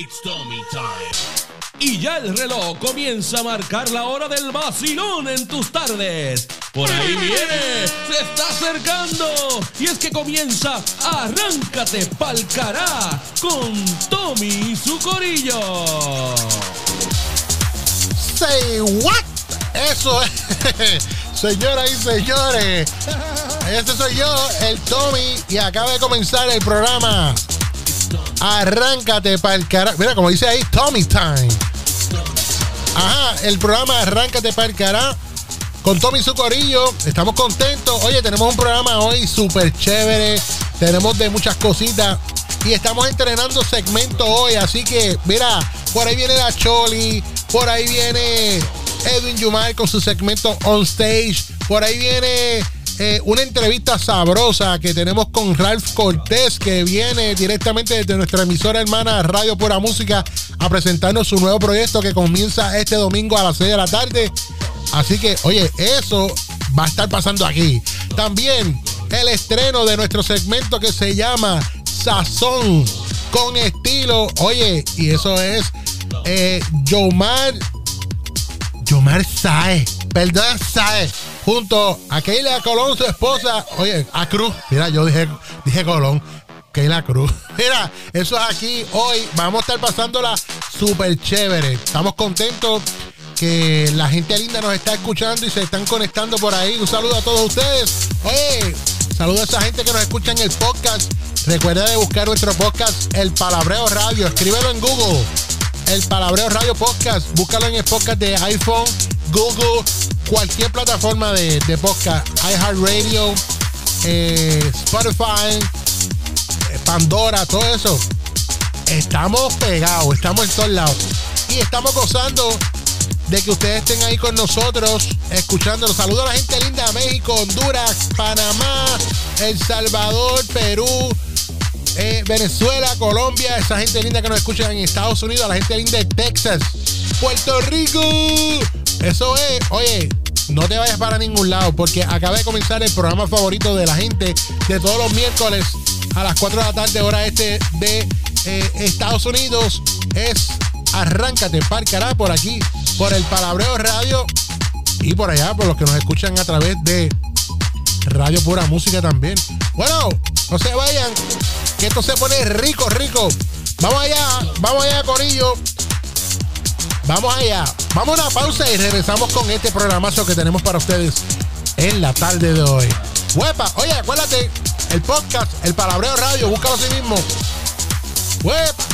It's Tommy time. Y ya el reloj comienza a marcar la hora del vacilón en tus tardes. Por ahí viene, se está acercando. Y es que comienza Arráncate pa'l cará con Tommy y su corillo. Say what? Eso es. Señoras y señores, este soy yo, el Tommy, y acaba de comenzar el programa. Arráncate para el carajo. Mira, como dice ahí, Tommy Time. Ajá, el programa Arráncate para el carajo. Con Tommy y su corillo. Estamos contentos. Oye, tenemos un programa hoy súper chévere. Tenemos de muchas cositas. Y estamos entrenando segmentos hoy. Así que, mira, por ahí viene la Choli. Por ahí viene Edwin Yumar con su segmento On Stage. Por ahí viene eh, una entrevista sabrosa que tenemos con Ralph Cortés, que viene directamente desde nuestra emisora hermana Radio Pura Música a presentarnos su nuevo proyecto que comienza este domingo a las 6 de la tarde. Así que, oye, eso va a estar pasando aquí. También el estreno de nuestro segmento que se llama Sazón con estilo. Oye, y eso es eh, Yomar Yomar Sae, perdón Sae, junto a Keila Colón, su esposa, oye, a Cruz, mira, yo dije, dije Colón, Keila Cruz, mira, eso es aquí hoy, vamos a estar pasándola súper chévere, estamos contentos que la gente linda nos está escuchando y se están conectando por ahí, un saludo a todos ustedes, oye, saludo a esa gente que nos escucha en el podcast, recuerda de buscar nuestro podcast, El Palabreo Radio, escríbelo en Google. El Palabreo Radio Podcast. Búscalo en el podcast de iPhone, Google, cualquier plataforma de, podcast. iHeartRadio, eh, Spotify, eh, Pandora, todo eso. Estamos pegados, estamos en todos lados. Y estamos gozando de que ustedes estén ahí con nosotros, escuchándonos. Saludos a la gente linda de México, Honduras, Panamá, El Salvador, Perú, eh, Venezuela, Colombia, esa gente linda que nos escucha en Estados Unidos, la gente linda de Texas, Puerto Rico. Eso es, oye, no te vayas para ningún lado porque acaba de comenzar el programa favorito de la gente de todos los miércoles a las 4 de la tarde, hora este de eh, Estados Unidos. Es Arráncate, Parcará por aquí, por el Palabreo Radio y por allá, por los que nos escuchan a través de Radio Pura Música también. Bueno, no se vayan, que esto se pone rico, rico. Vamos allá, vamos allá, Corillo. Vamos allá. Vamos a una pausa y regresamos con este programazo que tenemos para ustedes en la tarde de hoy. Huepa, oye, acuérdate, el podcast, el Palabreo Radio, búscalo así mismo. Huepa,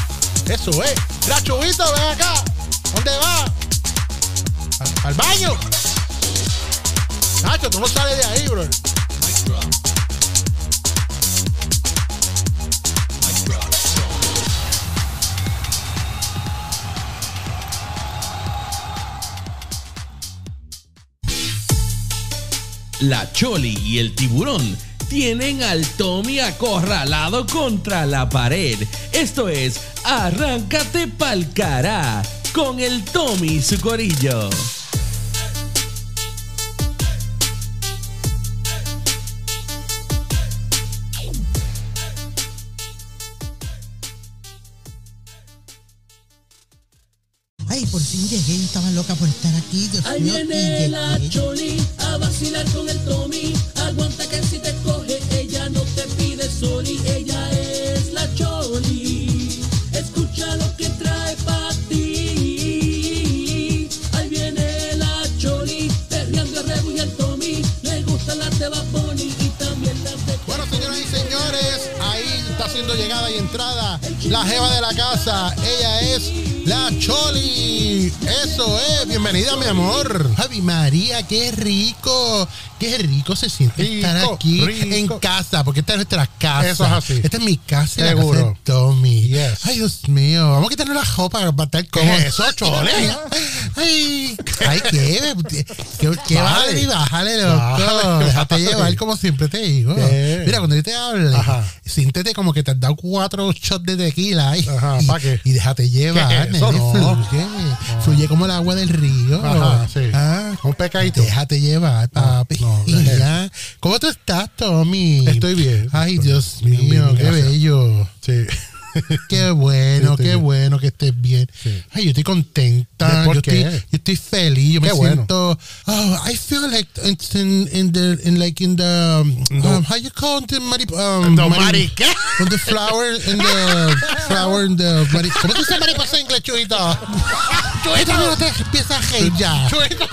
eso es. La chubita, ven acá. ¿Dónde va? Al, baño. Nacho, tú no sales de ahí, bro. La Choli y el tiburón tienen al Tommy acorralado contra la pared. Esto es Arráncate pa'l cará con el Tommy y su corillo. Ay, por fin llegué, estaba loca por estar aquí. Dios Ahí mío, y viene la. Choli vacilar con el Tommy. Aguanta que si te coge, ella no te pide soli. Ella es la Choli. Escucha lo que trae para ti. Ahí viene la Choli, perreando el Rebu y el Tommy. Le gustan las de Bad Bunny y también las de Bueno, señoras y señores, ahí está haciendo llegada y entrada la jeva de la casa. Ella es la Choli. Eso es. Bienvenida, mi amor. Javi María, qué rico, qué rico se siente Rico, estar aquí rico. en casa, porque esta es nuestra casa. Eso es así. Esta es mi casa, y la Seguro. casa de Tommy. Yes. Ay, Dios mío, vamos a quitarnos la ropa para estar es eso, Chole? Ay, ay, qué, qué, qué Bájale. vale, bájale, loco. Bájale, Déjate bájale. llevar como siempre te digo. Mira, cuando yo te hable, Ajá. siéntete como que te has dado cuatro shots de tequila y, Ajá, y, ¿pa' qué? y déjate llevar. ¿Qué es eso? No. Fluye, fluye como el agua del río. Ajá, sí. Ah, Un pecadito. Déjate llevar, papi. no, Y ya. ¿Cómo tú estás, Tommy? Estoy bien. Ay, Dios Bien, mío, bien, qué gracias. bello. Sí. Qué bueno, Sí, qué sí. bueno que estés bien. Sí. Ay, yo estoy contenta. ¿Por yo, qué? Estoy, yo estoy feliz. Yo me Qué bueno. siento. Oh, I feel like it's in, in the in like in the um, No. um, how you call it the mari, um, No, mari- ¿qué? in the flower in the flower in the mari, ¿Cómo se dice mariposa en inglés, chuita? Chuita, no te empieza a ya. Chuita.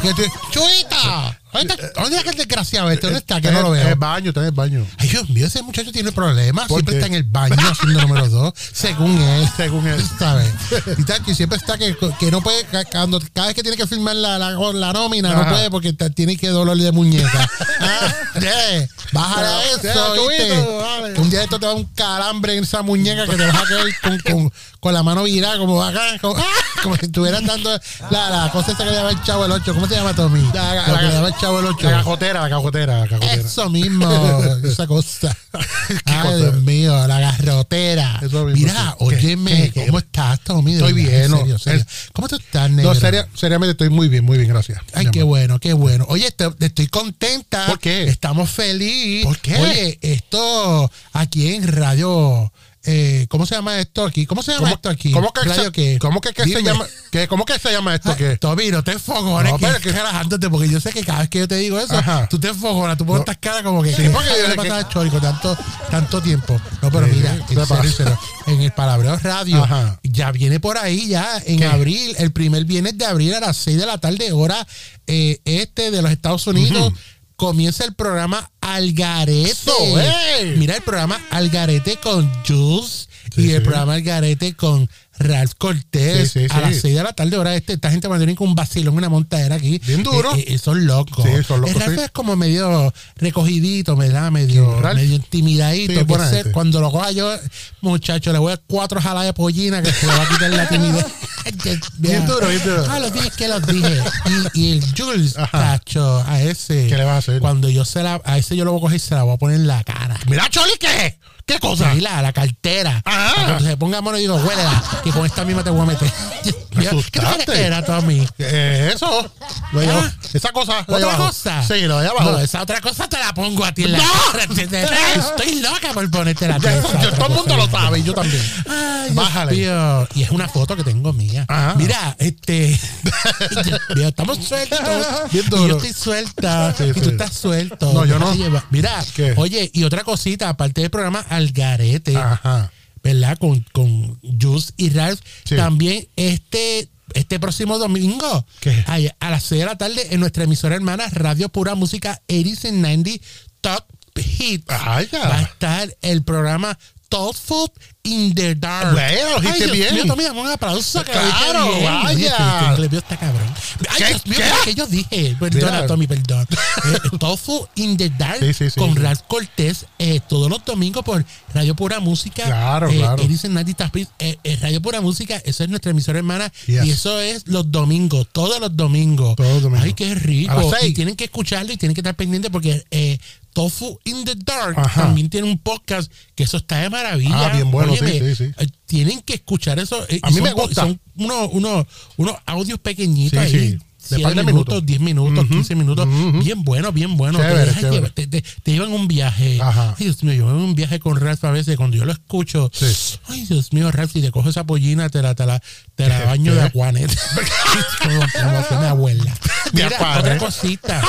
Chuita. ¿Dónde está, dónde está aquel desgraciado este? ¿Dónde está? Que no lo En el veo. baño, está en el baño. Ay, Dios mío, ese muchacho tiene problemas. ¿Por Siempre qué? está en el baño haciendo número dos, según él. Según él. ¿Sabes? Y, tal, que siempre está que, que no puede, cuando, cada vez que tiene que firmar la, la, la nómina, no puede porque tiene que dolor de muñeca. ah, yeah, bájale a eso, ¿viste? Que un día esto te da un calambre en esa muñeca que te vas a quedar con, con, con la mano virada, como acá, como, como si estuvieras dando la, la cosa esa que le llama el chavo el 8. ¿Cómo se llama, Tommy? La- la- la- el chavo el 8. La cajotera, la cajotera, la cajotera. Eso mismo, esa cosa. Ay, cosa? Dios mío, la garrotera. Eso mismo, Mira. ¿Qué? óyeme, ¿Qué? ¿cómo estás, Tommy? Estoy bien, en ¿no? serio. ¿Cómo tú estás, negro? No, seria- seriamente estoy muy bien, muy bien, gracias. Ay, qué amor. bueno, qué bueno. Oye, estoy, estoy contenta. ¿Por qué? Estamos felices. ¿Por qué? Oye, esto aquí en Radio. Eh, ¿Cómo se llama esto aquí? ¿Cómo se llama ¿Cómo, esto aquí? cómo que, Radio se, qué? ¿Cómo que, que se llama? ¿qué, ¿Cómo que se llama esto? Ay, ¿Qué? Tommy, no te enfogones, No, que pero estoy relajándote, porque yo sé que cada vez que yo te digo eso, Ajá. tú te enfogonas, tú pones No. estas caras como que, Sí, ¿qué porque yo le sé pasa que- a Chorico tanto, tanto tiempo? No, pero Sí, mira, ¿qué en serio, serio, el Palabreo Radio, Ajá. ya viene por ahí, ya en ¿Qué? abril, el primer viernes de abril a las 6 de la tarde, hora eh, este de los Estados Unidos. Comienza el programa ey. Mira el programa Algarete con Jules Sí, y el programa Algarete con Ralph Cortés Sí, a las 6 de la tarde, hora este. Esta gente mantiene con un vacilón, una montadera aquí. Bien duro. Eh, eh, son locos. Sí, son locos, El Ralph es como medio recogidito, ¿verdad? Medio, medio intimidadito. Ese- gente. cuando lo coja yo, muchacho, le voy a dar cuatro jalas de pollina que se le va a quitar la timidez. Bien duro, bien duro. Ah, los dije que los dije. Y, y el Jules, Ajá. cacho, a ese. ¿Qué le vas a hacer? Cuando yo se la, a ese yo lo voy a coger y se la voy a poner en la cara. Mira, Choli, ¿qué? ¿Qué cosa? La, la cartera. Ah. Cuando se ponga mano y digo, huélela, que con esta misma te voy a meter. Me ¿Qué tú crees que era, Tommy? Eh, eso. Lo llevo- Ah. Esa cosa. ¿Otra abajo. cosa? Sí, lo de abajo. No, esa otra cosa te la pongo a ti en la ¡No! Estoy loca por ponerte la otra todo el mundo cosa. lo sabe y yo también. Ay, Bájale. Y es una foto que tengo mía. Ajá. Mira, este. Estamos sueltos. Bien Y yo estoy suelta. Sí, y sí. tú estás suelto. No, yo no. Mira, ¿Qué? oye, y otra cosita, aparte del programa Algarete, Ajá. ¿verdad? Con, con Jules y Ralph. Sí. También este, este próximo domingo, ¿Qué? ay, a las 6 de la tarde, en nuestra emisora hermana Radio Pura Música 80 and 90 Top ya. Va a estar el programa Top Food in the Dark. Bueno, dijiste bien. mío, dame un aplauso. Dije Claro, bien. vaya. Oye, este- este está cabrón. Ay. Dios mío, que yo dije. Perdona. Tommy, perdón. Eh, Tofu in the Dark Sí, sí, sí, con. Ralph Cortés eh, todos los domingos por Radio Pura Música. Claro, eh, claro. Edison Nati eh, eh, Radio Pura Música, eso es nuestra emisora hermana. Yes. Y eso es los domingos, todos los domingos. Todos los domingos. Ay, qué A rico. las Y tienen que escucharlo y tienen que estar pendientes porque eh, Tofu in the Dark Ajá. también tiene un podcast que eso está de maravilla. Ah, bien bueno, sí, Óyeme, sí, sí. eh, Tienen que escuchar eso. eh, A mí son me gusta. Son unos, unos, unos audios pequeñitos Sí, ahí. Sí. De minutos, minutos. 10 minutos, Ujú, 15 minutos. ujú. Bien bueno, bien bueno. Chévere, te, llevar, te, te- te llevan un viaje. Ajá. Ay, Dios mío, yo un viaje con Ralph a veces. Cuando yo lo escucho, Sí. ay, Dios mío, Ralph, si te cojo esa pollina, te la, te la, te la baño de ¿Qué? aguanet. como, como hacía mi abuela. Mira, aguanet. otra cosita.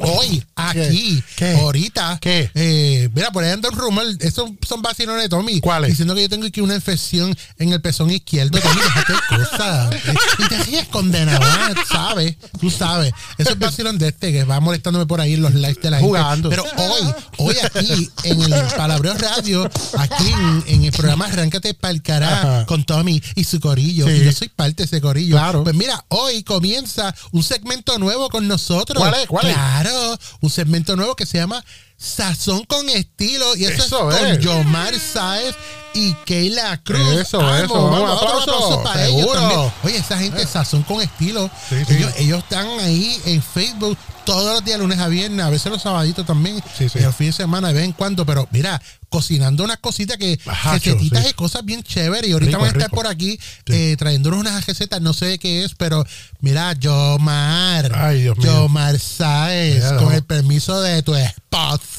Hoy, aquí, ¿Qué? ahorita, ¿Qué? eh, mira, por ahí anda un rumor, esos son vacilones de Tommy. ¿Cuáles? Diciendo que yo tengo aquí una infección en el pezón izquierdo. Tommy, déjate cosas. Y te ríes condenado, ¿eh? ¿Sabes? Tú sabes. Eso es vacilón de este que va molestándome por ahí en los lives de la gente. Jugando. Pero hoy, hoy aquí, en el Palabreo Radio, aquí en, en el programa Arráncate Pa'l Cará con Tommy y su corillo. Sí. Y yo soy parte de ese corillo. Claro. Pues mira, hoy comienza un segmento nuevo con nosotros. ¿Cuál es? ¿Cuál es? Claro, un segmento nuevo que se llama Sazón con estilo. Y eso, Eso es con es. Yomar Saez y Keila Cruz. Eso, Vamos, eso, vamos, otro aplauso, aplauso para ellos seguro. también. Oye, esa gente Sazón con estilo. Sí, sí. Ellos, ellos están ahí en Facebook todos los días, lunes a viernes, a veces los sabaditos también, Sí, sí. y los fines de semana de vez en cuando, pero mira, cocinando unas cositas que, recetitas sí. y cosas bien chéveres. Y ahorita Rico, van a estar rico. por aquí eh, trayéndonos unas recetas, no sé de qué es, pero mira, Yomar, Ay, Dios mío. Yomar Saez, Mira, con no. el permiso de tu esposa.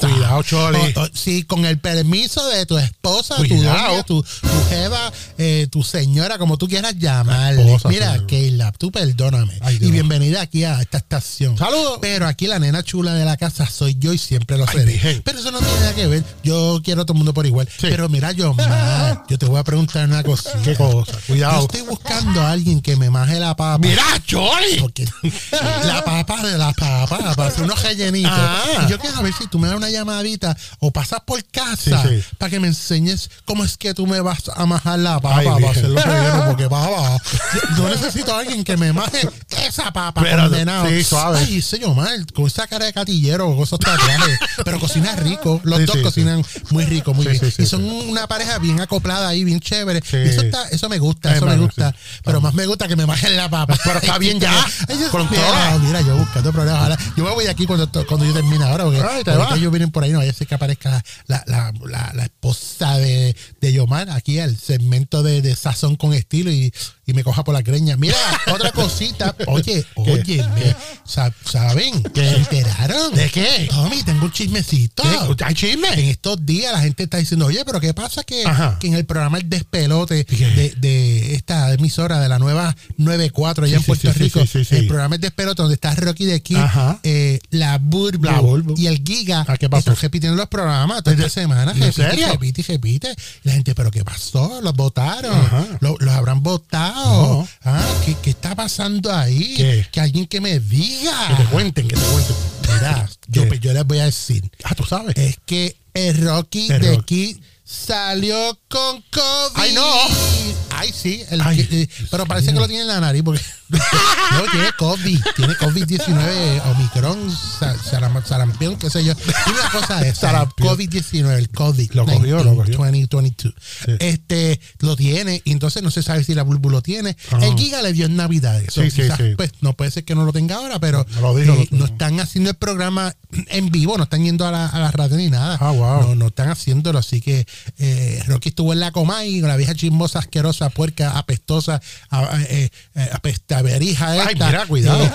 Cuidado, Choli. O- o- sí, con el permiso de tu esposa, Cuidado. tu doña, tu, tu jeva, eh, tu señora, como tú quieras llamarle. esposa, Mira, Pedro. Keila, tú perdóname. Ay, y bienvenida aquí a esta estación. Saludos. Pero aquí la nena chula de la casa soy yo y siempre lo seré. Pero eso no tiene nada que ver. Yo quiero a todo el mundo por igual. Sí. Pero mira, yo, man, yo te voy a preguntar una cosita. ¿Qué cosa? Yo Cuidado. estoy buscando a alguien que me maje la papa. Mira, Choli. Porque la papa de la papa, para hacer unos rellenitos. Ah. Y yo quiero ver si tú me das una llamadita o pasas por casa Sí, sí. para que me enseñes cómo es que tú me vas a majar la papa Ay, para virgen. hacer los rellenos. Porque papa, yo, yo necesito a alguien que me maje esa papa Espérate, condenado. sí, suave. Ay, señor, mal, con esa cara de catillero, con esos tatuajes. pero cocina rico. Los dos cocinan muy rico, muy Sí, bien. sí, y son una pareja bien acoplada ahí, bien chévere. Y eso, está, eso me gusta, Ay, eso me gusta. Pero más me gusta que me majen la papa. Pero está bien ya, Ay, mío, todo. Mira, yo buscando problemas. Ahora, yo me voy aquí cuando, cuando yo termine ahora, porque Ay, te ellos vienen por ahí, no vaya a ser que aparezca la, la, la, la esposa de, de Yomar aquí al segmento de, de sazón con estilo y, y me coja por la greña. Mira, otra cosita. Oye, oye, me- sa- ¿saben? ¿Se enteraron? ¿De qué? Tommy, tengo un chismecito. ¿Qué? ¿Hay chisme? En estos días la gente está diciendo, oye, pero ¿qué pasa que, en el programa El Despelote de, de esta emisora, de la nueva 94 allá Sí, en Puerto sí, Rico, sí, el programa El Despelote donde está Rocky de aquí, eh, la Burbu, La Burbu. y el Giga, Ah, ¿qué pasó? están repitiendo los programas toda esta semana, ¿En repite, repite repite. La gente, ¿pero qué pasó? ¿Los votaron? Ajá. ¿Lo- ¿Los habrán votado? Ah, ¿qué, qué está pasando ahí? ¿Qué? Que alguien que me diga. Que te cuenten, que te cuenten. Mira, yo, yo les voy a decir. Ah, tú sabes. Es que el Rocky El de aquí salió con COVID. ¡Ay, no! Ay, sí. el Ay, que- eh, pero parece que lo tiene en la nariz porque no tiene COVID. Tiene COVID-19, Omicron, sa- saram- sarampión, qué sé yo. Una cosa. Sarampión. COVID-19, el COVID. Lo cogió, lo cogió. 2022. Sí. Este, lo tiene y entonces no se sabe si la Bulbu lo tiene. El Giga le dio en Navidad. Eso Sí, sí, quizás, sí. pues, no puede ser que no lo tenga ahora, pero No lo dijo, eh, no- no están haciendo el programa en vivo, no están yendo a la, a la radio ni nada. Ah, wow. No, no están haciéndolo. Así que eh, Rocky estuvo en la Comay, con la vieja chismosa, asquerosa, puerca, apestosa, a- eh, eh, apestaverija Ay, esta. mira, cuidado. Eh,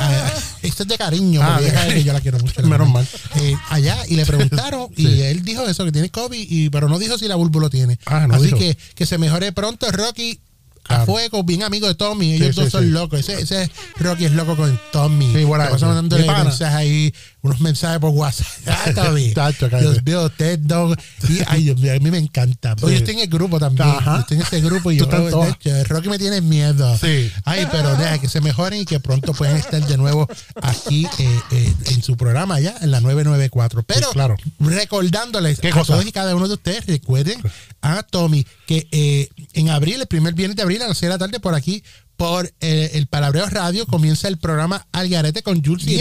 esto es de cariño, Ah, ella- cariño. yo la quiero mucho. la Menos mal. Eh, allá, y le preguntaron, y Sí. él dijo eso, que tiene COVID, y, pero no dijo si la Bulbu lo tiene. Ah, no Así dijo. que que se mejore pronto Rocky. A Claro. fuego, bien amigo de Tommy. Ellos Sí, dos sí, son locos. Ese, ese Rocky es loco con Tommy. Sí, buena Se pasa gente. mandándole Mi mensajes ahí, unos mensajes por WhatsApp. Ah. Tacho. Dios mío, usted no. Y, ay, Dios mío, a mí me encanta. Sí. Yo estoy en el grupo también. Ajá. Yo estoy en ese grupo y yo, hecho, Rocky me tiene miedo. Sí. Ay, pero deja que se mejoren y que pronto puedan estar de nuevo aquí eh, eh, en su programa ya, en la 994. Pero Sí, claro. recordándoles ¿Qué a todos y cada uno de ustedes, recuerden a Tommy que eh, en abril, el primer viernes de abril a las 6 de la tarde por aquí, por eh, el Palabreo Radio, comienza el programa Algarete con Jules y.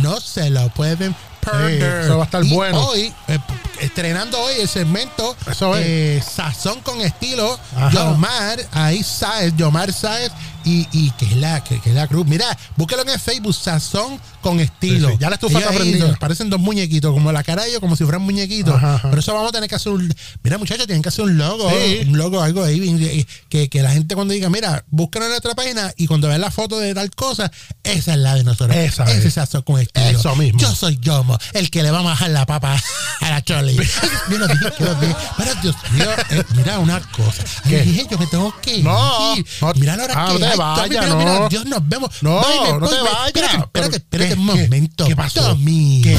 No se lo pueden perder. eso va a estar Y bueno. Hoy, eh, estrenando hoy el segmento Eso es. eh, Sazón con estilo, Ajá. Yomar, ahí Sáez, Yomar Sáez y, y que es la, que, que es la cruz. Mira, búsquelo en el Facebook, Sazón con estilo. Sí, sí. Ya la estufa está prendida. Parecen dos muñequitos, como la cara de ellos, como si fueran muñequitos. Ajá, ajá. Pero eso vamos a tener que hacer un. Mira, muchachos, tienen que hacer un logo. Sí. Un logo, algo ahí. Que, que la gente cuando diga, mira, búsquenlo en nuestra página y cuando vean la foto de tal cosa, esa es la de nosotros. Esa Ese es. Sazón con estilo. Eso mismo. Yo soy Yomo, el que le va a bajar la papa a la Chole. Mira, dije que lo dije. Pero Dios mío, eh, mira una cosa. ¿Qué? dije yo me tengo que ir. No, no. mira la hora Ah, que no te vayas, mira, mira, no. Dios nos vemos. No, Bye, no voy, te vayas. Espérate, espérate, Pero, un momento. ¿Qué pasó? Tommy. ¿Qué?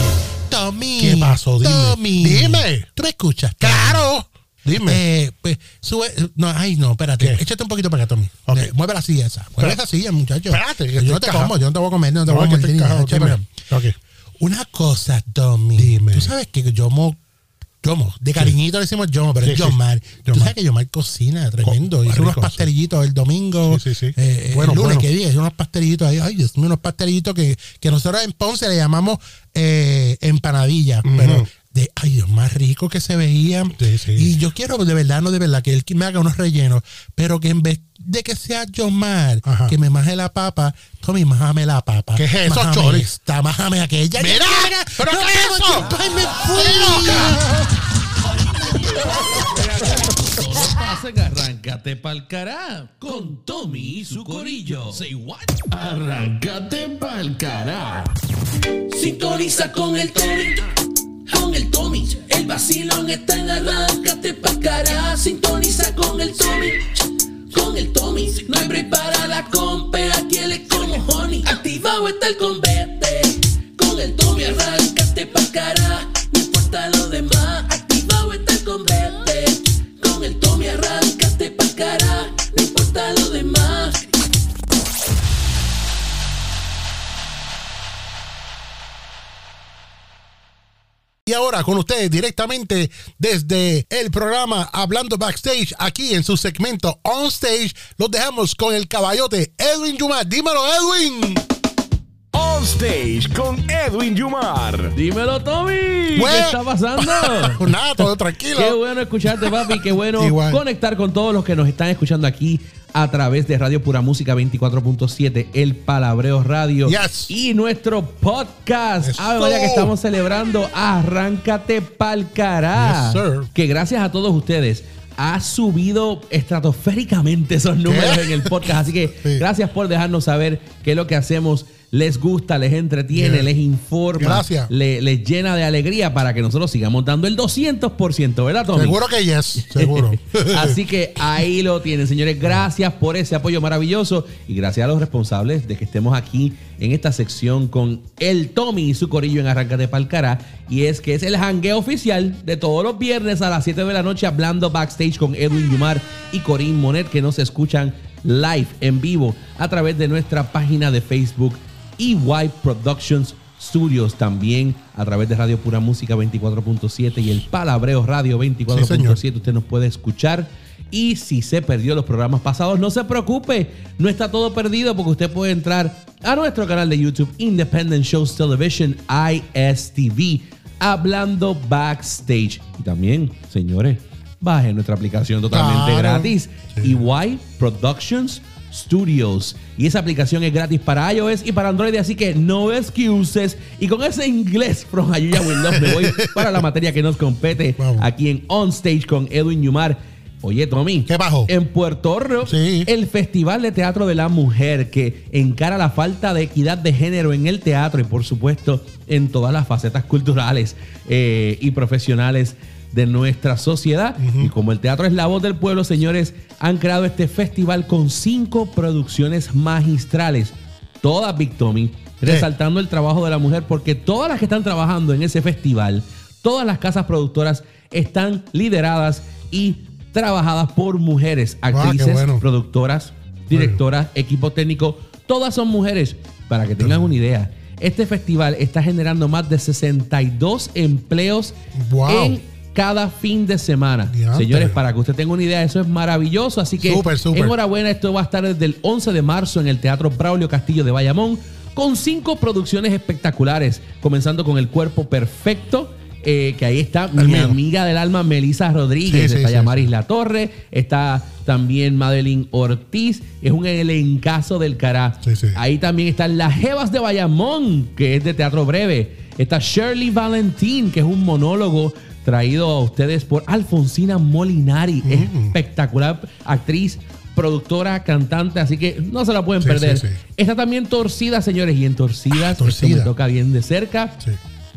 Tommy. ¿Qué pasó? Dime. Tommy. Dime. ¿Tú me escuchas? Claro. Dime. Eh, pues sube. No, ay, no, espérate. ¿Qué? Échate un poquito para acá, Tommy. Ok. Eh, mueve la silla esa. Mueve Espera. esa silla, muchacho. Espérate, que yo no te encajado. como, yo no te voy a comer, no te No, voy a que comer. nada. Una cosa, Tommy. Dime. Tú sabes que Yomo. Yomo, de cariñito le decimos Yomo, pero Sí, es sí. Yomar. Tú Yomar. sabes que Yomar cocina tremendo. Co- Hizo unos sí. pastelillitos el domingo. Sí, sí, sí. eh, Bueno, el lunes, bueno. ¿qué día? Hizo unos pastelillitos ahí. Ay, Dios mío, unos pastelillitos que, que nosotros en Ponce le llamamos eh, empanadillas. Pero de, ay Dios, más rico que se veían. Sí, sí. Y yo quiero de verdad, no de verdad, que él me haga unos rellenos, pero que en vez de que sea Yomar, Ajá. que me maje la papa, Tommy, májame la papa. ¿Qué es eso, Chori? esta, májame aquella. Mira, ¿pero no qué me es eso? tiempo, ay, me fui. Solo pasen, arráncate pa'l cará con Tommy y su corillo. Say what? Arráncate pa'l cara. Sintoniza con el Tommy. Con el Tommy. El vacilón está en arráncate pa' cara. Sintoniza con el Tommy, con el Tommy. No hay break para la compe, aquí él es como honey. Activado está el convete, con el Tommy arráncate pa' cara. No importa lo demás, activado está el convete. Con el Tommy arráncate pa' cara. No importa lo demás. Y ahora con ustedes directamente desde el programa Hablando Backstage, aquí en su segmento On Stage, los dejamos con el caballote Edwin Yuma. Dímelo, Edwin. On Stage con Edwin Yumar. Dímelo, Tommy. Bueno. ¿Qué está pasando? Pues nada, todo tranquilo. Qué bueno escucharte, papi. Qué bueno Igual. conectar con todos los que nos están escuchando aquí a través de Radio Pura Música 24.7, El Palabreo Radio Yes. y nuestro podcast. Eso. Ah, vaya que estamos celebrando Arráncate Pa'l Cará. Yes, que gracias a todos ustedes ha subido estratosféricamente esos números en el podcast. Así que Sí. gracias por dejarnos saber qué es lo que hacemos. Les gusta, les entretiene, Yeah. les informa, Gracias. le- les llena de alegría para que nosotros sigamos dando el 200%, ¿verdad, Tommy? Seguro que yes, seguro. Así que ahí lo tienen, señores. Gracias por ese apoyo maravilloso y gracias a los responsables de que estemos aquí en esta sección con el Tommy y su corillo en Arráncate Palcará. Y es que es el hangueo oficial de todos los viernes a las 7 de la noche hablando backstage con Edwin Yumar y Corín Monet que nos escuchan live en vivo a través de nuestra página de Facebook EY Productions Studios también a través de Radio Pura Música 24.7 y el Palabreo Radio 24.7 usted nos puede escuchar. Y si se perdió los programas pasados no se preocupe. No está todo perdido porque usted puede entrar a nuestro canal de YouTube Independent Shows Television ISTV hablando backstage. Y también señores bajen nuestra aplicación totalmente Claro. gratis. Sí. EY Productions Studios. Y esa aplicación es gratis para iOS y para Android, así que no excuses. Y con ese inglés from Ayuya Will Love me voy para la materia que nos compete Vamos. aquí en On Stage con Edwin Yumar. Oye, Tommy. ¿Qué bajo? En Puerto Rico, Sí. el Festival de Teatro de la Mujer que encara la falta de equidad de género en el teatro y, por supuesto, en todas las facetas culturales eh, y profesionales de nuestra sociedad. Y como el teatro es la voz del pueblo, señores, han creado este festival con cinco producciones magistrales. Todas, Big Tommy, resaltando el trabajo de la mujer, porque todas las que están trabajando en ese festival, todas las casas productoras están lideradas y trabajadas por mujeres, Ah, actrices, bueno. productoras, directoras, equipo técnico, todas son mujeres. Para que tengan una idea, este festival está generando más de 62 empleos Wow. en cada fin de semana. Señores, para que usted tenga una idea, eso es maravilloso. Así que Súper, súper. enhorabuena, esto va a estar desde el 11 de marzo en el Teatro Braulio Castillo de Bayamón, con cinco producciones espectaculares, comenzando con El Cuerpo Perfecto. eh, que ahí está mi mío. amiga del alma Melissa Rodríguez, Sí, está sí, Yamaris sí. La Torre, está también Madeline Ortiz, es un elencazo del cará. Sí, sí. Ahí también están Las Jevas de Bayamón, que es de teatro breve. Está Shirley Valentín, que es un monólogo traído a ustedes por Alfonsina Molinari. Mm. espectacular actriz, productora, cantante, así que no se la pueden Sí, perder. sí, sí. Está también Torcida, señores, y en Torcidas Ah, esto me Torcida. toca bien de cerca Sí.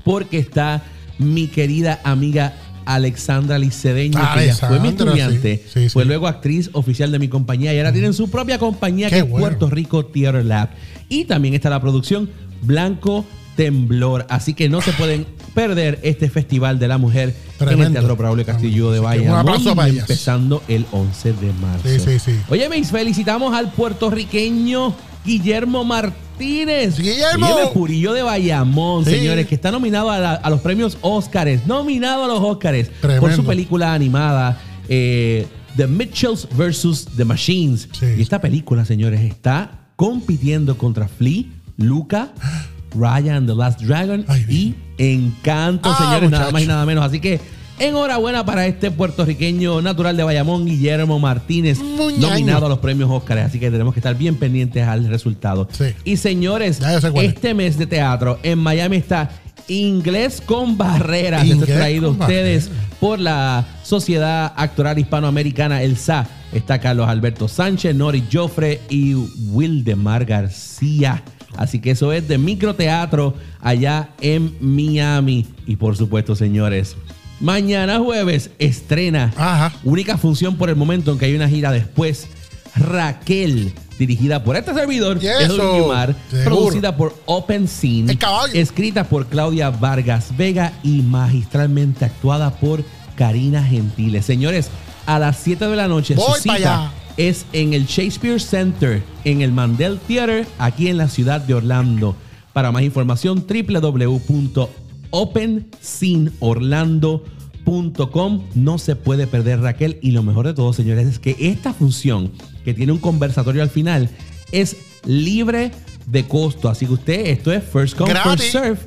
porque está mi querida amiga Alexandra Licedeño, que ya fue mi estudiante, sí, sí, fue luego actriz oficial de mi compañía y ahora tienen su propia compañía Qué que es. Puerto Rico Theater Lab. Y también está la producción Blanco Temblor. Así que no se pueden perder este Festival de la Mujer en el. Teatro Braulio Castillo de un aplauso para ellas. empezando el 11 de marzo. Sí, sí, sí. Oye, mis felicitamos al puertorriqueño Guillermo Martínez. Guillermo. Oye, Purillo de Bayamón, Sí. señores, que está nominado a, la- a los premios Óscares. Nominado a los Óscares por su película animada eh, The Mitchells vs. The Machines. Sí. Y esta película, señores, está compitiendo contra Flea, Luca, Ryan the Last Dragon Ay, y Encanto, Ah, señores, nada más y nada menos. Así que enhorabuena para este puertorriqueño natural de Bayamón, Guillermo Martínez, Muñaño. nominado a los premios Óscares. Así que tenemos que estar bien pendientes al resultado. Sí. Y señores, este mes de teatro en Miami está Inglés con Barreras. Esto Inglés es traído a ustedes Barreras. por la Sociedad Actoral Hispanoamericana, el SA. Está Carlos Alberto Sánchez, Nori Joffre y Wildemar García. Así que eso es de microteatro allá en Miami. Y por supuesto, señores, mañana jueves estrena Ajá. única función por el momento, aunque hay una gira después. Raquel, dirigida por este servidor, Y eso, seguro. producida por Open Scene, escrita por Claudia Vargas Vega y magistralmente actuada por Karina Gentiles. Señores, a las 7 de la noche Voy su cita allá. Es en el Shakespeare Center, en el Mandel Theater, aquí en la ciudad de Orlando. Para más información, www.opensceneorlando.com. No se puede perder, Raquel. Y lo mejor de todo, señores, es que esta función, que tiene un conversatorio al final, es libre de costo. Así que usted, esto es First Come, Gratis. First Serve.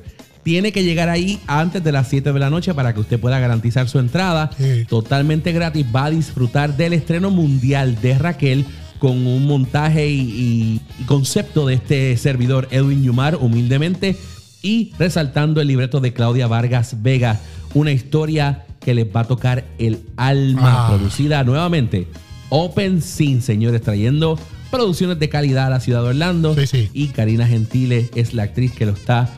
Tiene que llegar ahí antes de las 7 de la noche para que usted pueda garantizar su entrada Sí. totalmente gratis. Va a disfrutar del estreno mundial de Raquel con un montaje y, concepto de este servidor Edwin Yumar, humildemente, y resaltando el libreto de Claudia Vargas Vega. Una historia que les va a tocar el alma, Ah. producida nuevamente. Open Scene, señores, trayendo producciones de calidad a la ciudad de Orlando. Sí, sí. Y Karina Gentile es la actriz que lo está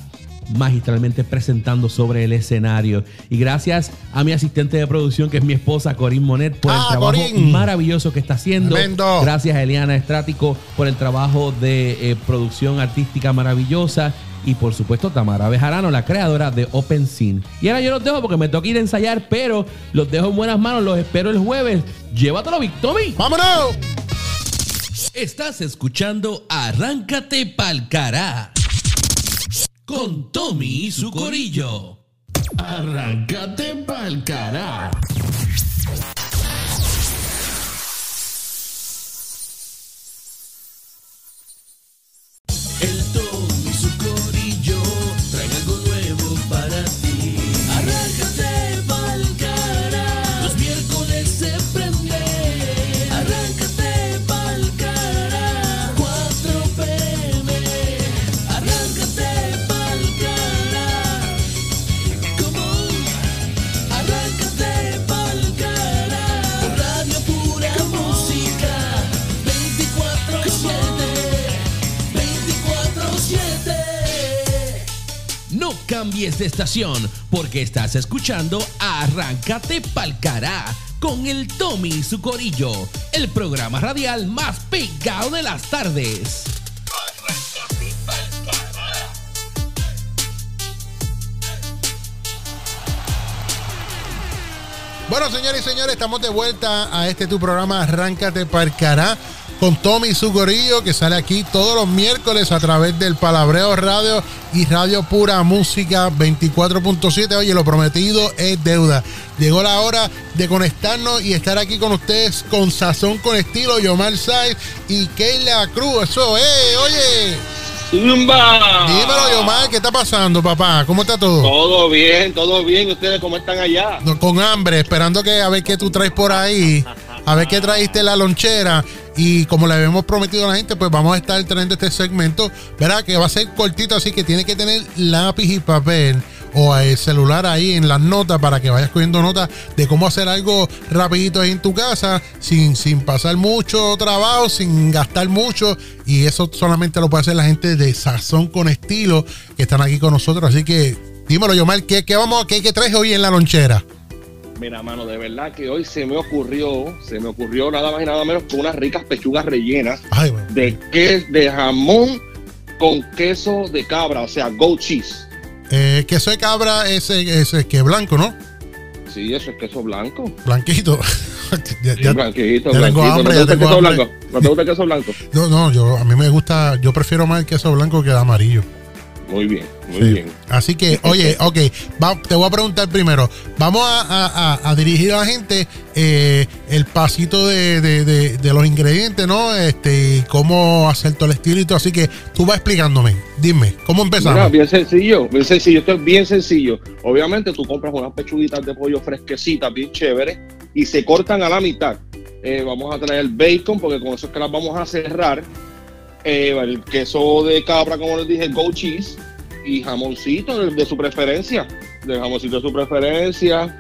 magistralmente presentando sobre el escenario. Y gracias a mi asistente de producción, que es mi esposa, Corín Monet, por el Ah, trabajo Corín. maravilloso que está haciendo. Tremendo. Gracias a Eliana Estrático por el trabajo de eh, producción artística maravillosa. Y por supuesto, Tamara Bejarano, la creadora de Open Scene. Y ahora yo los dejo porque me toca ir a ensayar, pero los dejo en buenas manos. Los espero el jueves. Llévatelo, Victomi. ¡Vámonos! Estás escuchando Arráncate Palcará con Tommy y su corillo. Arráncate pa'l cara. Cambies de estación porque estás escuchando Arráncate Palcará con el Tommy y su corillo, el programa radial más pegado de las tardes. Bueno, señores y señores, estamos de vuelta a este tu programa Arráncate Parcará con Tommy y su gorillo que sale aquí todos los miércoles a través del Palabreo Radio y Radio Pura Música 24.7. Oye, lo prometido es deuda. Llegó la hora de conectarnos y estar aquí con ustedes con Sazón con Estilo, Yomar Saiz y Keila Cruz. Eso, eh, oye. ¡Zumba! Dímelo, Yomar, ¿qué está pasando, papá? ¿Cómo está todo? Todo bien, todo bien. ¿Ustedes cómo están allá? No, con hambre, esperando que a ver qué tú traes por ahí, a ver qué traíste la lonchera. Y como le habíamos prometido a la gente, pues vamos a estar trayendo este segmento, ¿verdad? Que va a ser cortito, así que tiene que tener lápiz y papel o el celular ahí en las notas para que vayas cogiendo notas de cómo hacer algo rapidito ahí en tu casa, sin, sin pasar mucho trabajo, sin gastar mucho. Y eso solamente lo puede hacer la gente de Sazón con Estilo, que están aquí con nosotros. Así que dímelo, Yomar, ¿qué, qué, vamos, qué, qué traes hoy en la lonchera? Mira, mano, de verdad que hoy se me ocurrió, se me ocurrió nada más y nada menos que unas ricas pechugas rellenas Ay, de que de jamón con queso de cabra, o sea, goat cheese. Eh, queso de cabra ese, ese que blanco, ¿no? Sí, eso es queso blanco. Blanquito. Ya- Sí, ya- blanquito, ya tengo hambre, ¿No te gusta el queso hambre. blanco? ¿No te gusta el queso blanco? no, no, yo a mí me gusta, yo prefiero más el queso blanco que el amarillo. Muy bien, muy Sí. bien. Así que, oye, ok, va- te voy a preguntar primero. Vamos a, a- a- a dirigir a la gente eh, el pasito de, de- de- de los ingredientes, ¿no? Este, y cómo hacer todo el todo. Así que tú vas explicándome. Dime, ¿cómo Mira, empezamos? bien sencillo, bien sencillo. Esto es bien sencillo. Obviamente tú compras unas pechuguitas de pollo fresquecitas, bien chéveres, y se cortan a la mitad. Eh, vamos a traer el bacon, porque con eso es que las vamos a cerrar. Eh, el queso de cabra, como les dije, goat cheese, y jamoncito de, su preferencia. De jamoncito de su preferencia.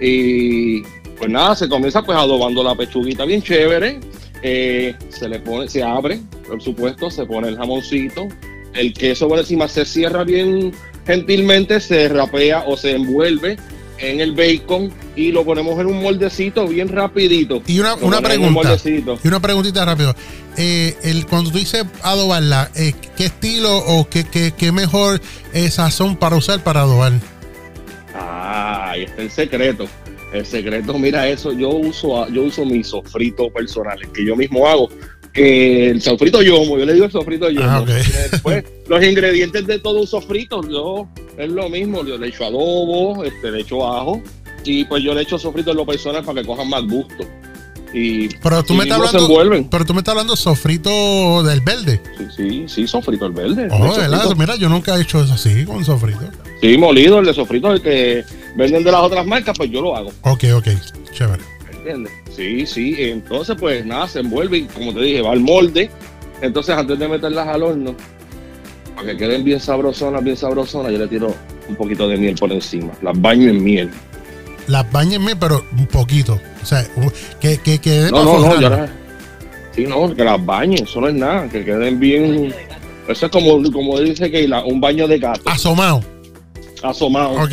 Y pues nada, se comienza pues adobando la pechuguita bien chévere. Eh, se le pone, se abre, por supuesto, se pone el jamoncito, el queso por encima se cierra bien gentilmente, se rapea o se envuelve en el bacon y lo ponemos en un moldecito bien rapidito. Y una, una un pregunta. Y una preguntita rápido. Eh, el, cuando tú dices adobarla, eh, ¿qué estilo o qué, qué, qué mejor eh, sazón para usar para adobar? Ah, ahí está el secreto. El secreto, mira eso, yo uso yo uso mi sofrito personal, el que yo mismo hago. Que el sofrito yomo, yo le digo el sofrito yomo. Ah. Después, los ingredientes de todo un sofrito, yo es lo mismo, yo le echo adobo, este, le echo ajo, y pues yo le echo sofrito en lo personal para que cojan más gusto. Y, Pero tú y me estás hablando. envuelven. Pero tú me estás hablando sofrito del verde. Sí, sí, sí, sofrito el verde. Oh, El. Mira, yo nunca he hecho eso así con sofrito. Sí, molido, el de sofrito, el que venden de las otras marcas, pues yo lo hago. Ok, ok. Chévere. ¿Entiendes? Sí, sí. Entonces, pues nada, se envuelve y como te dije, va al molde. Entonces, antes de meterlas al horno, para que queden bien sabrosonas, bien sabrosonas, yo le tiro un poquito de miel por encima. Las baño en miel. Las bañenme, pero un poquito. O sea, que, que quede No, no, no, yo Sí, no, que las bañen, eso no es nada, que queden bien. Eso es como, como dice Keila, un baño de gato, Asomado. asomado. Ok.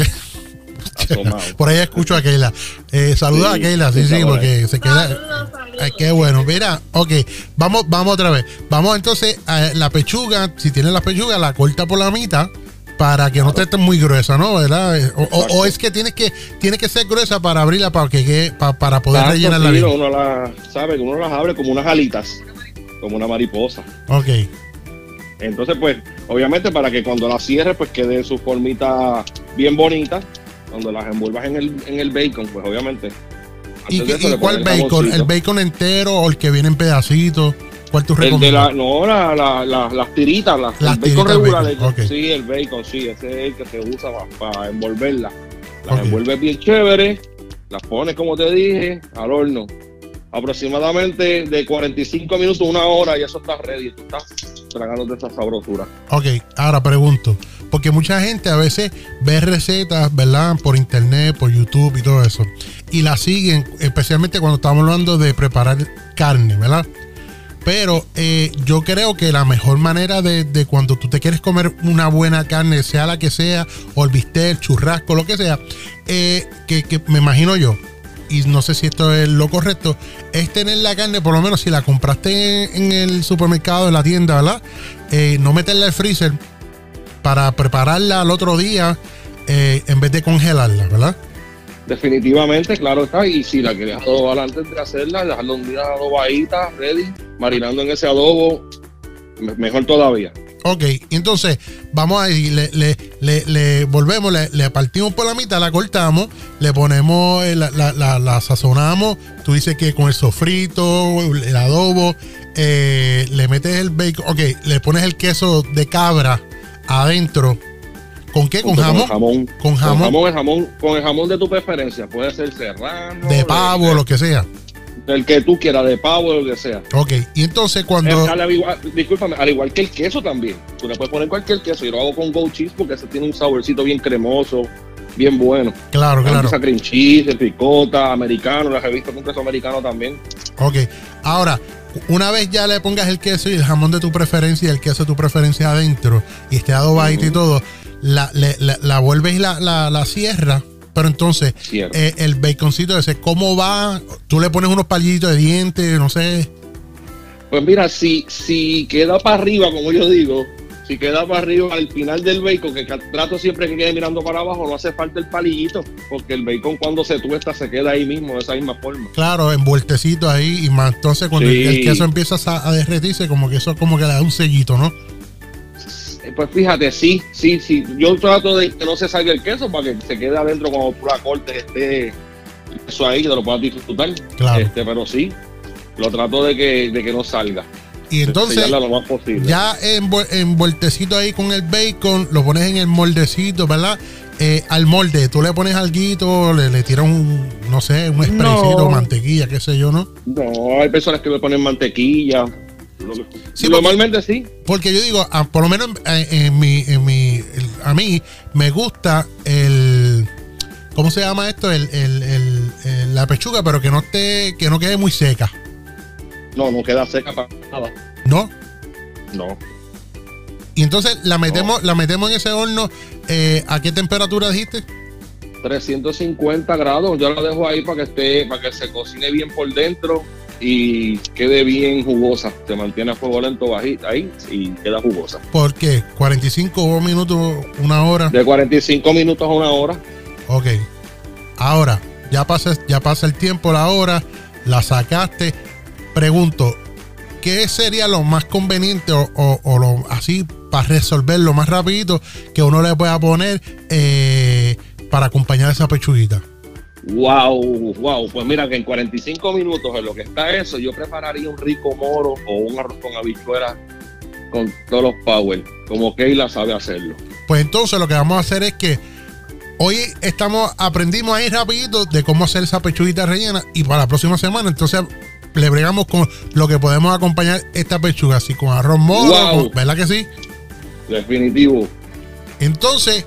Por ahí escucho a Keila. Eh, saluda Sí, a Keila, sí, sí, porque se queda. Ay, qué bueno. Mira, ok, vamos, vamos otra vez. Vamos entonces a la pechuga. Si tienes la pechuga, la corta por la mitad para que no te esté muy gruesa, ¿no? ¿Verdad? O, o- o Exacto. es que tienes que tiene que ser gruesa para abrirla para que para poder Exacto, rellenarla sí, bien. uno la sabe que uno las abre como unas alitas, como una mariposa. Ok. Entonces, pues, obviamente para que cuando las cierres, pues quede en su formita bien bonita. Cuando las envuelvas en el, en el bacon, pues obviamente. ¿Y, qué- eso y le cuál bacon? ¿El bacon entero o el que viene en pedacitos? ¿Cuál tú recomiendas? no, la, la- la- las tiritas, las, Las el bacon tiritas de regular. bacon, el- ok. Sí, el bacon, sí, ese es el que se usa para, envolverla. Las Ok. envuelves bien chévere, las pones como te dije, al horno. Aproximadamente de 45 minutos, una hora, y eso está ready. Tú estás tragando de esa sabrosura. Ok, ahora pregunto, porque mucha gente a veces ve recetas, ¿verdad? Por internet, por YouTube y todo eso, y la siguen, especialmente cuando estamos hablando de preparar carne, ¿verdad? Pero eh, yo creo que la mejor manera de, de cuando tú te quieres comer una buena carne, sea la que sea, o el bistec, el churrasco, lo que sea, eh, que, que me imagino yo, y no sé si esto es lo correcto, es tener la carne, por lo menos si la compraste en, el supermercado, en la tienda, ¿verdad? Eh, no meterla al freezer para prepararla al otro día eh, en vez de congelarla, ¿verdad? Definitivamente, claro está. Y si la quieres adobar antes de hacerla, dejarla un día adobadita, ready, marinando en ese adobo, me- mejor todavía. Ok, entonces vamos a ir, le, le, le, le volvemos, le, partimos por la mitad, la cortamos, le ponemos, eh, la, la, la- la sazonamos, tú dices que con el sofrito, el adobo, eh, le metes el bacon, ok, le pones el queso de cabra adentro, ¿con qué? ¿Con jamón? el jamón. Con jamón. Con el jamón, con el jamón de tu preferencia. Puede ser serrano. De pavo, lo que sea. Del que tú quieras, de pavo, lo que sea. Ok, y entonces cuando... Eh, al igual- discúlpame, al igual que el queso también. Tú le puedes poner cualquier queso. Yo lo hago con goat cheese porque ese tiene un saborcito bien cremoso, bien bueno. Claro, claro. Esa cream cheese, el picota, americano, las he visto con queso americano también. Ok, ahora, una vez ya le pongas el queso y el jamón de tu preferencia y el queso de tu preferencia adentro y esté adobadito y todo, la, le- la, la vuelves y la, la, la cierras. Pero entonces, eh, el baconcito ese, ¿cómo va? Tú le pones unos palillitos de dientes, no sé. Pues mira, si, si queda para arriba, como yo digo, si queda para arriba al final del bacon, que trato siempre que quede mirando para abajo, no hace falta el palillito, porque el bacon cuando se tuesta se queda ahí mismo, de esa misma forma. Claro, envueltecito ahí y más. Entonces, cuando Sí. el, el queso empieza a, a derretirse, como que eso como que le da un sellito, ¿no? Eh, Pues fíjate, sí, sí, sí. Yo trato de que no se salga el queso para que se quede adentro cuando tú la cortes, esté eso ahí, que te lo puedas disfrutar. Claro. Este, pero sí, lo trato de que, de que no salga. Y entonces, lo más posible. ya envuel- envueltecito ahí con el bacon, lo pones en el moldecito, ¿verdad? Eh, al molde, tú le pones alguito, le, le tiras un, no sé, un No. mantequilla, qué sé yo, ¿no? No, hay personas que le ponen mantequilla. Sí, Normalmente sí. Porque yo digo, ah, por lo menos en, en mi, en mi, el- a mí me gusta el, ¿cómo se llama esto? El, el- el- el- la pechuga, pero que no esté, que no quede muy seca, No, no queda seca para nada. ¿no? No. Y entonces la metemos, la metemos en ese horno. eh, ¿A qué temperatura dijiste? 350 grados. Yo la dejo ahí para que esté, para que se cocine bien por dentro y quede bien jugosa. Se mantiene a fuego lento bajito ahí y queda jugosa. ¿Por qué? 45 minutos, una hora. De 45 minutos a una hora. Ok. Ahora, ya pasa, ya pasa el tiempo, la hora, la sacaste. Pregunto, ¿qué sería lo más conveniente o, o- o lo así para resolverlo más rapidito que uno le pueda poner eh, para acompañar esa pechuguita? Wow, wow. Pues mira que en 45 minutos en lo que está eso, yo prepararía un rico moro o un arroz con habichuelas con todos los power, como Keila sabe hacerlo. Pues entonces lo que vamos a hacer es que hoy estamos, aprendimos ahí rapidito de cómo hacer esa pechuguita rellena y para la próxima semana entonces le bregamos con lo que podemos acompañar esta pechuga, así con arroz moro, Wow. ¿verdad que sí? Definitivo. Entonces,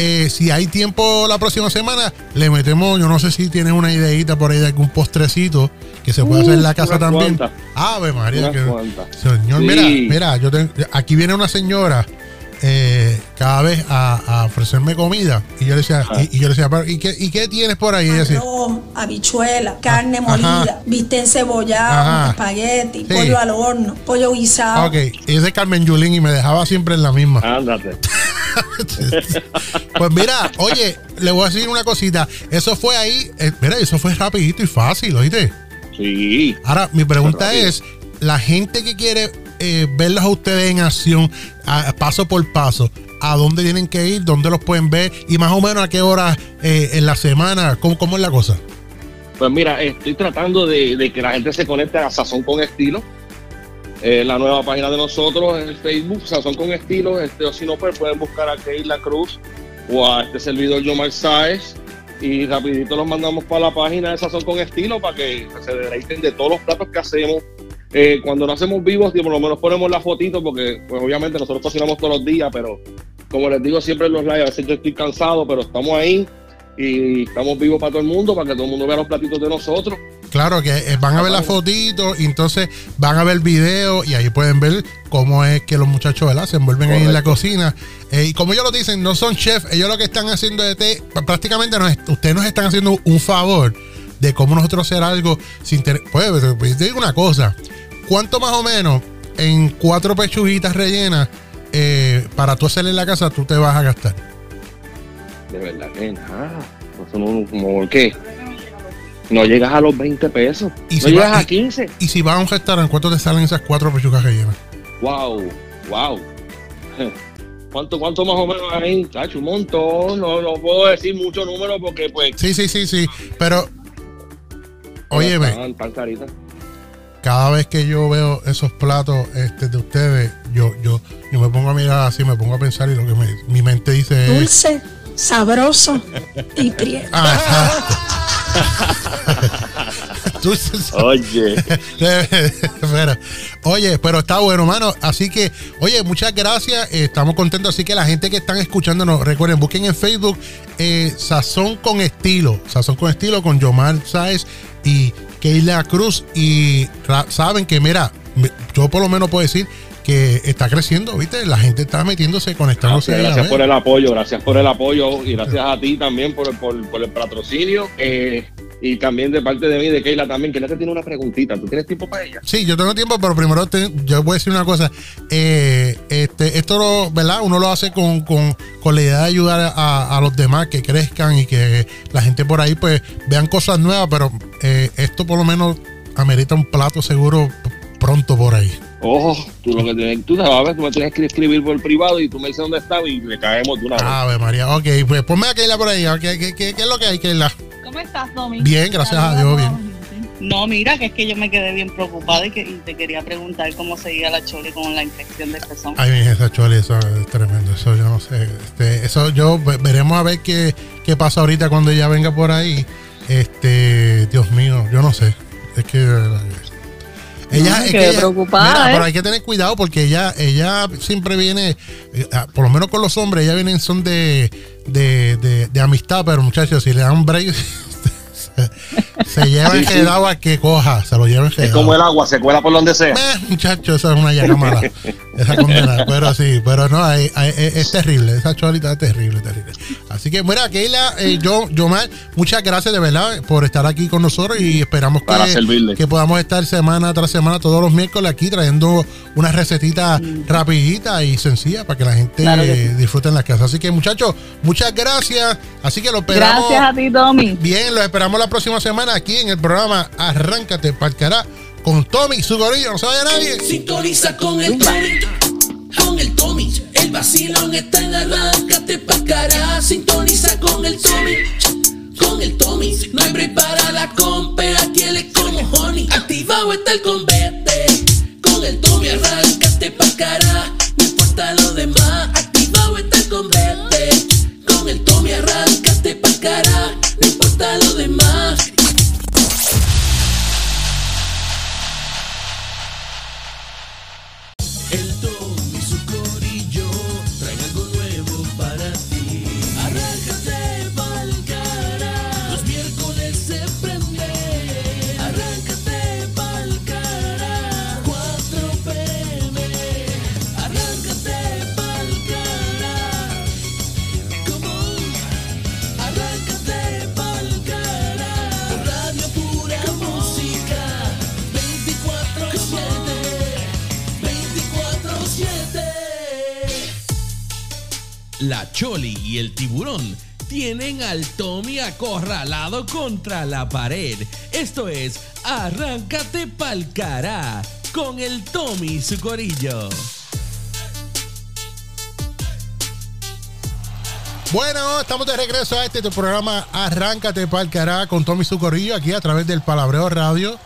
eh, si hay tiempo la próxima semana, le metemos, yo no sé si tienes una ideita por ahí de algún postrecito que se puede hacer en la casa también. cuantas. Ave María, que- señor, Sí. mira, mira, yo te- aquí viene una señora eh, cada vez a, a ofrecerme comida y yo le decía, Ajá. y, y yo le decía, "Pero, ¿y qué, ¿y qué tienes por ahí? Decía, Arroz, habichuela, carne Ajá. molida, bistec encebollado, Ajá. espagueti, Sí. pollo al horno, pollo guisado. ok, y ese es Carmen Yulín y me dejaba siempre en la misma. Ándate. Pues mira, oye, le voy a decir una cosita. Eso fue ahí, eh, mira, eso fue rapidito y fácil, ¿oíste? Sí. Ahora, mi pregunta es, la gente que quiere eh, verlos a ustedes en acción, paso por paso, ¿a dónde tienen que ir? ¿Dónde los pueden ver? Y más o menos a qué hora eh, en la semana, ¿cómo, es la cosa? Pues mira, estoy tratando de, que la gente se conecte a Sazón con Estilo. La nueva página de nosotros en Facebook, Sazón con Estilo. Este, o si no, pues pueden buscar a Keila Cruz o a este servidor Yomar Saez. Y rapidito los mandamos para la página de Sazón con Estilo para que se deleiten de todos los platos que hacemos. Eh, cuando lo hacemos vivos, por lo menos ponemos la fotito porque pues obviamente nosotros cocinamos todos los días, pero como les digo siempre en los live, a veces yo estoy cansado, pero estamos ahí y estamos vivos para todo el mundo, para que todo el mundo vea los platitos de nosotros. Claro que eh, van a ver la fotito y entonces van a ver el video y ahí pueden ver cómo es que los muchachos ¿verdad? se envuelven ahí en la Correcto. cocina. Eh, y como ellos lo dicen, no son chefs, ellos lo que están haciendo es de, prácticamente nos, ustedes nos están haciendo un favor de cómo nosotros hacer algo sin tener... Pues, pues, te digo una cosa, ¿cuánto más o menos en cuatro pechuguitas rellenas eh, para tú hacer en la casa tú te vas a gastar? De verdad que nada. Eso no, como ¿qué? No llegas a los 20 pesos. Y no si llegas va- a 15. Y si vas a un restaurante, ¿cuánto te salen esas cuatro pechugas rellenas? Wow, wow. ¿Cuánto, cuánto más o menos ahí? Cacho, un montón. No, no puedo decir mucho número porque, pues. Sí, sí, sí, sí. Pero, óyeme, tan. Cada vez que yo veo esos platos este, de ustedes, yo, yo, yo me pongo a mirar así, me pongo a pensar y lo que me- mi mente dice es... Dulce, sabroso y prieto. Ah. Dulce, Oye. Espera. Oye, pero está bueno, mano. Así que, oye, muchas gracias. Eh, estamos contentos. Así que la gente que están escuchándonos, recuerden, busquen en Facebook eh, Sazón con Estilo. Sazón con Estilo con Yomar Sáez y Keila Cruz. Y saben que, mira, yo por lo menos puedo decir que está creciendo, ¿viste? La gente está metiéndose, conectándose. Gracias, ahí a gracias ver. por el apoyo, gracias por el apoyo y gracias a ti también por, por, por el patrocinio. eh, y también de parte de mí, de Keila también. Keila te tiene una preguntita. ¿Tú tienes tiempo para ella? Sí, yo tengo tiempo, pero primero te- yo voy a decir una cosa. Eh, este, esto, lo- ¿verdad? Uno lo hace con, con- con la idea de ayudar a, a los demás que crezcan y que la gente por ahí pues vean cosas nuevas, pero eh, esto por lo menos amerita un plato seguro pronto por ahí. Ojo, tú lo que tienes, tú sabes, tú me tienes que escribir por privado y tú me dices dónde está y le caemos de una vez. Ave María, ok, pues ponme a Keila por ahí. ¿Qué, qué, qué- qué es lo que hay, Keila? ¿Cómo estás, Domi? Bien, gracias a Dios, bien. No, mira, que es que yo me quedé bien preocupada y, que, y te quería preguntar cómo seguía la chole con la infección del pezón. Ay, mi esa chole, eso es tremendo. Eso yo no sé. Este, eso yo ve- veremos a ver qué, qué pasa ahorita cuando ella venga por ahí. Este, Dios mío, yo no sé. Es que. Ella, es que ella- preocupada, mira, ¿eh? pero hay que tener cuidado porque ella, ella siempre viene, eh, ah, por lo menos con los hombres, ella vienen son de, de, de, de amistad, pero muchachos, si le dan un break, Se lleva Sí, sí. enredado a que coja, se lo lleva Es como el agua, se cuela por donde sea. Eh, muchacho, esa es una llaga mala. Esa condena. Pero sí, pero no, hay- hay- es, es terrible. Esa cholita es terrible, terrible. Así que, mira, Keila, eh, yo, yo mal, muchas gracias de verdad por estar aquí con nosotros y esperamos Para que, servirle. que podamos estar semana tras semana, todos los miércoles aquí trayendo una recetita rapidita y sencilla para que la gente Claro que disfrute en la casa. Así que, muchachos, muchas gracias. Así que lo esperamos. Gracias a ti, Tommy. Bien, lo esperamos la próxima semana aquí en el programa Arráncate Parcará con Tommy y su gorillo. No se vaya nadie. Sintoniza con el Tommy, con el Tommy. El vacilón está en arráncate pa' cara. Sintoniza con el Tommy, con el Tommy. No hay break para la compe, aquí él como honey. Activado está el convete, con el Tommy arráncate pa' cara. No importa lo demás, activado está el convete. Con el Tommy arráncate pa' cara. No importa lo demás. La Choli y el tiburón tienen al Tommy acorralado contra la pared. Esto es Arráncate pa'l cará con el Tommy y su corillo. Bueno, estamos de regreso a este tu programa Arráncate Parcará con Tommy Sucorillo aquí a través del Palabreo Radio.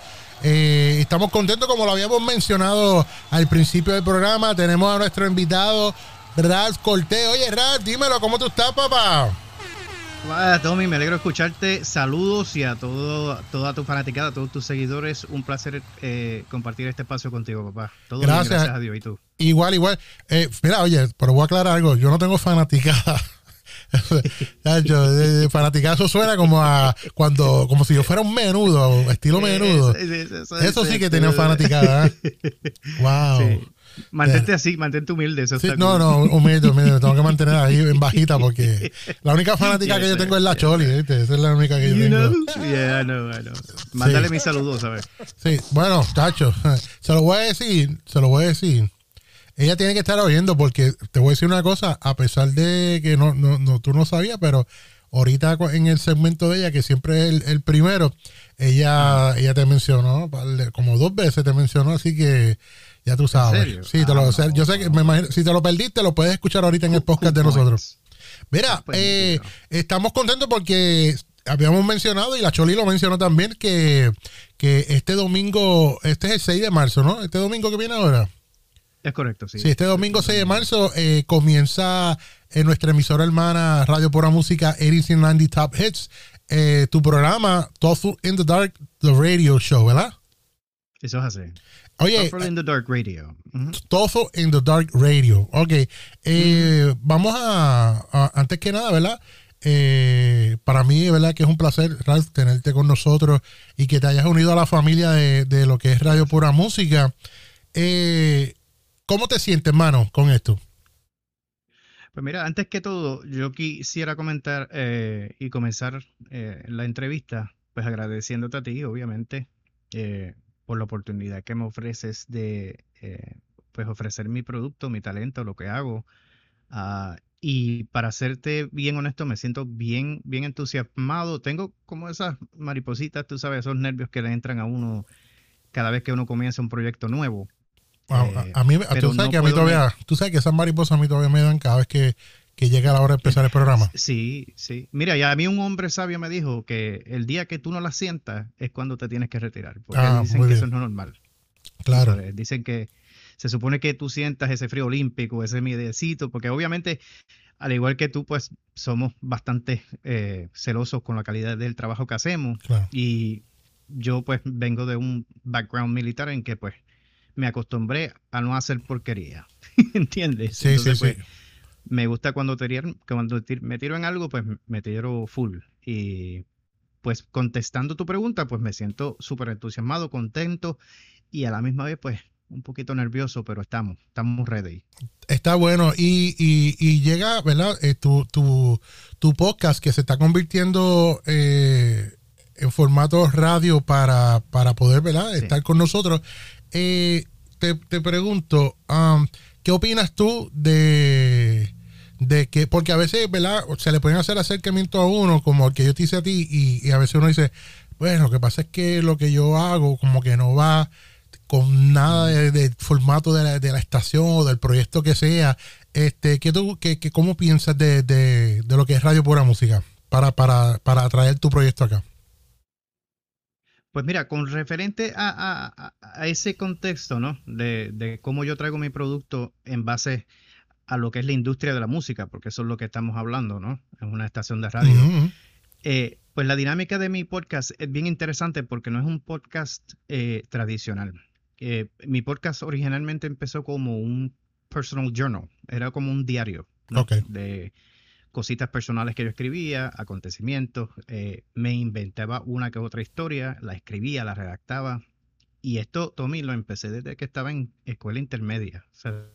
Eh, estamos contentos, como lo habíamos mencionado al principio del programa. Tenemos a nuestro invitado Ralph Cortés. Oye, Ralph, dímelo, ¿cómo tú estás, papá? Hola, Tommy, me alegro de escucharte. Saludos y a todo, toda tu fanaticada, a todos tus seguidores. Un placer eh, compartir este espacio contigo, papá. Todo bien, Gracias. gracias a Dios. ¿Y tú? Igual, igual. Eh, mira, oye, pero voy a aclarar algo. Yo no tengo fanaticada. Fanaticada eso suena como a cuando, como si yo fuera un menudo, estilo menudo. Sí, sí, eso Eso es, sí que eh, tenía fanaticada. ¿eh? Wow. Sí. Mantente así, mantente humilde. Eso Sí, está no, cool. no, humilde, humilde, me tengo que mantener ahí en bajita porque la única fanática que yo tengo es la Choli, ¿viste? Esa es la única que yo You tengo. know? Yeah, I know, I know. Mándale mis saludos, a ver. Sí, bueno, chacho, se lo voy a decir, se lo voy a decir. Ella tiene que estar oyendo porque te voy a decir una cosa, a pesar de que no, no, no tú no sabías, pero ahorita en el segmento de ella, que siempre es el, el primero, ella, ella te mencionó, como dos veces te mencionó, así que ya tú sabes. Sí, te lo, Ah, sea, yo sé que me imagino, si te lo perdiste, lo puedes escuchar ahorita en el podcast de nosotros. Mira, Pues, eh, estamos contentos porque habíamos mencionado, y la Choli lo mencionó también, que, que este domingo, este es el 6 de marzo, ¿no? Este domingo que viene ahora. Es correcto, sí. Sí, este domingo 6 de marzo eh, comienza en nuestra emisora hermana Radio Pura Música 1890 Top Hits, eh, tu programa Tofu in the Dark, The Radio Show, ¿verdad? Eso es así. Oye, Suffer in the Dark Radio. Ujú. Tofu in the Dark Radio. Ok. Eh, Vamos a, a- antes que nada, ¿verdad? Eh, para mí, ¿verdad? Que es un placer, Ralph, tenerte con nosotros y que te hayas unido a la familia de, de lo que es Radio Pura Música. Eh, ¿Cómo te sientes, hermano, con esto? Pues mira, antes que todo, yo quisiera comentar eh, y comenzar la entrevista, pues agradeciéndote a ti, obviamente, por la oportunidad que me ofreces de eh, pues ofrecer mi producto, mi talento, lo que hago. Ah, y para serte bien honesto, me siento bien, bien entusiasmado. Tengo como esas maripositas, tú sabes, esos nervios que le entran a uno cada vez que uno comienza un proyecto nuevo. Eh, a mí, tú sabes no que a mí todavía, tú sabes que esas mariposas a mí todavía me dan cada vez que, que llega la hora de empezar el programa. Sí, sí. Mira, y a mí un hombre sabio me dijo que el día que tú no la sientas es cuando te tienes que retirar, porque Ah, dicen que bien. eso no es normal. Claro. Dicen que se supone que tú sientas ese frío olímpico, ese miedecito, porque obviamente, al igual que tú, pues somos bastante eh, celosos con la calidad del trabajo que hacemos. Claro. Y yo pues vengo de un background militar en que pues me acostumbré a no hacer porquería. ¿Entiendes? Sí, Entonces, sí, sí. Me gusta cuando, me tiro en algo, pues me tiro full. Y pues contestando tu pregunta, pues me siento súper entusiasmado, contento y a la misma vez, pues un poquito nervioso, pero estamos, estamos ready. Está bueno. Y, y, y llega, ¿verdad? Eh, tu, tu, tu podcast que se está convirtiendo eh, en formato radio para, para poder, ¿verdad? Estar con nosotros. Eh, te, te pregunto, um, ¿qué opinas tú de, de que, porque a veces, ¿verdad? Se le pueden hacer acercamientos a uno, como el que yo te hice a ti, y, a veces uno dice, bueno, lo que pasa es que lo que yo hago como que no va con nada de, de formato de la, estación o del proyecto que sea. Este, ¿qué tú, qué, ¿Cómo piensas de, de, lo que es Radio Pura Música para, para, para traer tu proyecto acá? Pues mira, con referente a ese contexto, ¿no? De, de cómo yo traigo mi producto en base a lo que es la industria de la música, porque eso es lo que estamos hablando, ¿no? En una estación de radio. Eh, pues la dinámica de mi podcast es bien interesante porque no es un podcast eh, tradicional. Eh, mi podcast originalmente empezó como un personal journal, era como un diario ¿no? De cositas personales que yo escribía, acontecimientos, me inventaba una que otra historia, la escribía, la redactaba. Y esto, Tommy, lo empecé desde que estaba en escuela intermedia. O sea,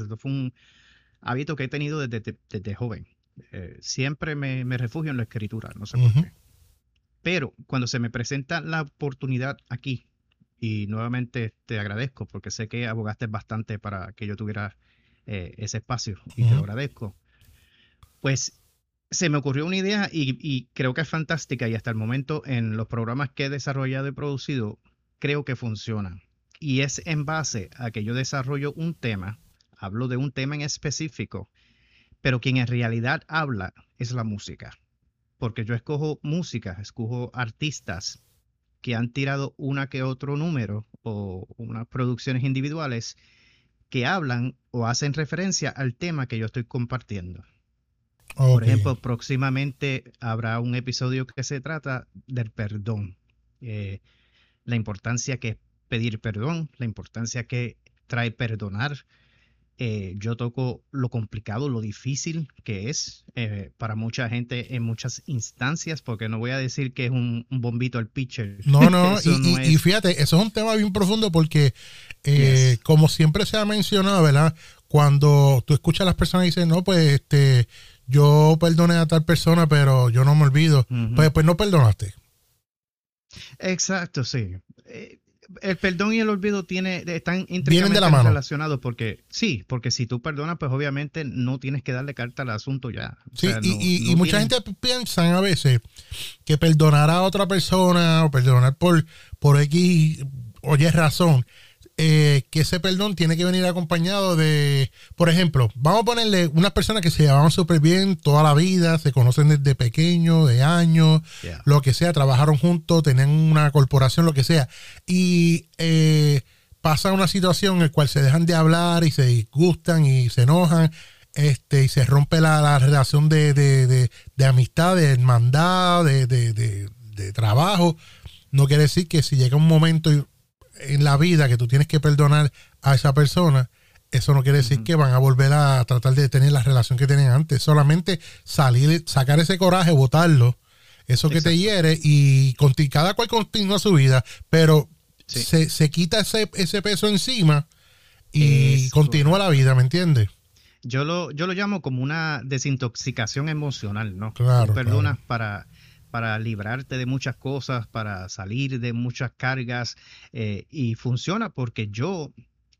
esto fue un hábito que he tenido desde, desde joven. Eh, siempre me, me refugio en la escritura, no sé por qué. Pero cuando se me presenta la oportunidad aquí, y nuevamente te agradezco porque sé que abogaste bastante para que yo tuviera eh, ese espacio y te lo agradezco, pues se me ocurrió una idea y, y creo que es fantástica y hasta el momento en los programas que he desarrollado y producido creo que funciona. Y es en base a que yo desarrollo un tema, hablo de un tema en específico, pero quien en realidad habla es la música. Porque yo escojo música, escojo artistas que han tirado una que otro número o unas producciones individuales que hablan o hacen referencia al tema que yo estoy compartiendo. Por ejemplo, próximamente habrá un episodio que se trata del perdón. Eh, la importancia que es pedir perdón, la importancia que trae perdonar. Eh, yo toco lo complicado, lo difícil que es eh, para mucha gente en muchas instancias, porque no voy a decir que es un, un bombito al pitcher. No, no, y, no fíjate, eso es un tema bien profundo porque, eh, como siempre se ha mencionado, ¿verdad? Cuando tú escuchas a las personas y dicen, no, pues este, yo perdoné a tal persona, pero yo no me olvido, pues, pues no perdonaste. Exacto, sí. Eh, el perdón y el olvido tiene, están mano. relacionados porque sí, porque si tú perdonas, pues obviamente no tienes que darle carta al asunto ya. O Sí, sea, y, no- y- mucha gente piensa a veces que perdonar a otra persona o perdonar por, por X o Y razón, eh, que ese perdón tiene que venir acompañado de, por ejemplo, vamos a ponerle unas personas que se llevaban súper bien toda la vida, se conocen desde pequeño, de años, Yeah. lo que sea, trabajaron juntos, tenían una corporación, lo que sea, y eh, pasa una situación en la cual se dejan de hablar y se disgustan y se enojan, este, y se rompe la, la relación de, de, de- de amistad, de hermandad, de, de- de- de trabajo. No quiere decir que si llega un momento en la vida que tú tienes que perdonar a esa persona, eso no quiere decir que van a volver a tratar de tener la relación que tenían antes. Solamente salir, sacar ese coraje, botarlo, eso que te hiere y conti- cada cual continúa su vida, pero Sí. se, se quita ese, ese peso encima y continúa la vida, ¿me entiendes? Yo lo, yo lo llamo como una desintoxicación emocional, ¿no? Claro, Tú perdonas para, para librarte de muchas cosas, para salir de muchas cargas eh, y funciona porque yo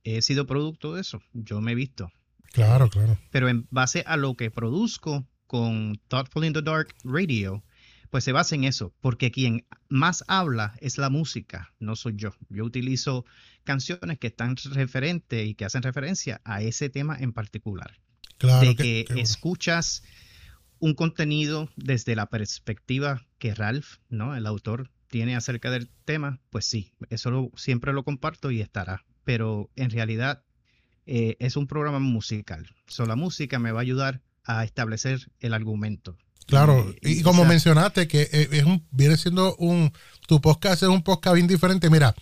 he sido producto de eso. Yo me he visto. Claro, claro. pero en base a lo que produzco con Thoughtful in the Dark Radio, pues se basa en eso, porque quien más habla es la música, no soy yo. Yo utilizo canciones que están referentes y que hacen referencia a ese tema en particular. Claro de que- que, que bueno. escuchas un contenido desde la perspectiva que Ralph, ¿no? El autor tiene acerca del tema, pues sí, eso lo- siempre lo comparto y estará. Pero en realidad eh, es un programa musical. So, la música me va a ayudar a establecer el argumento. Claro, Y- y, y como mencionaste, que eh, es un, viene siendo un, tu podcast es un podcast bien diferente. Mira,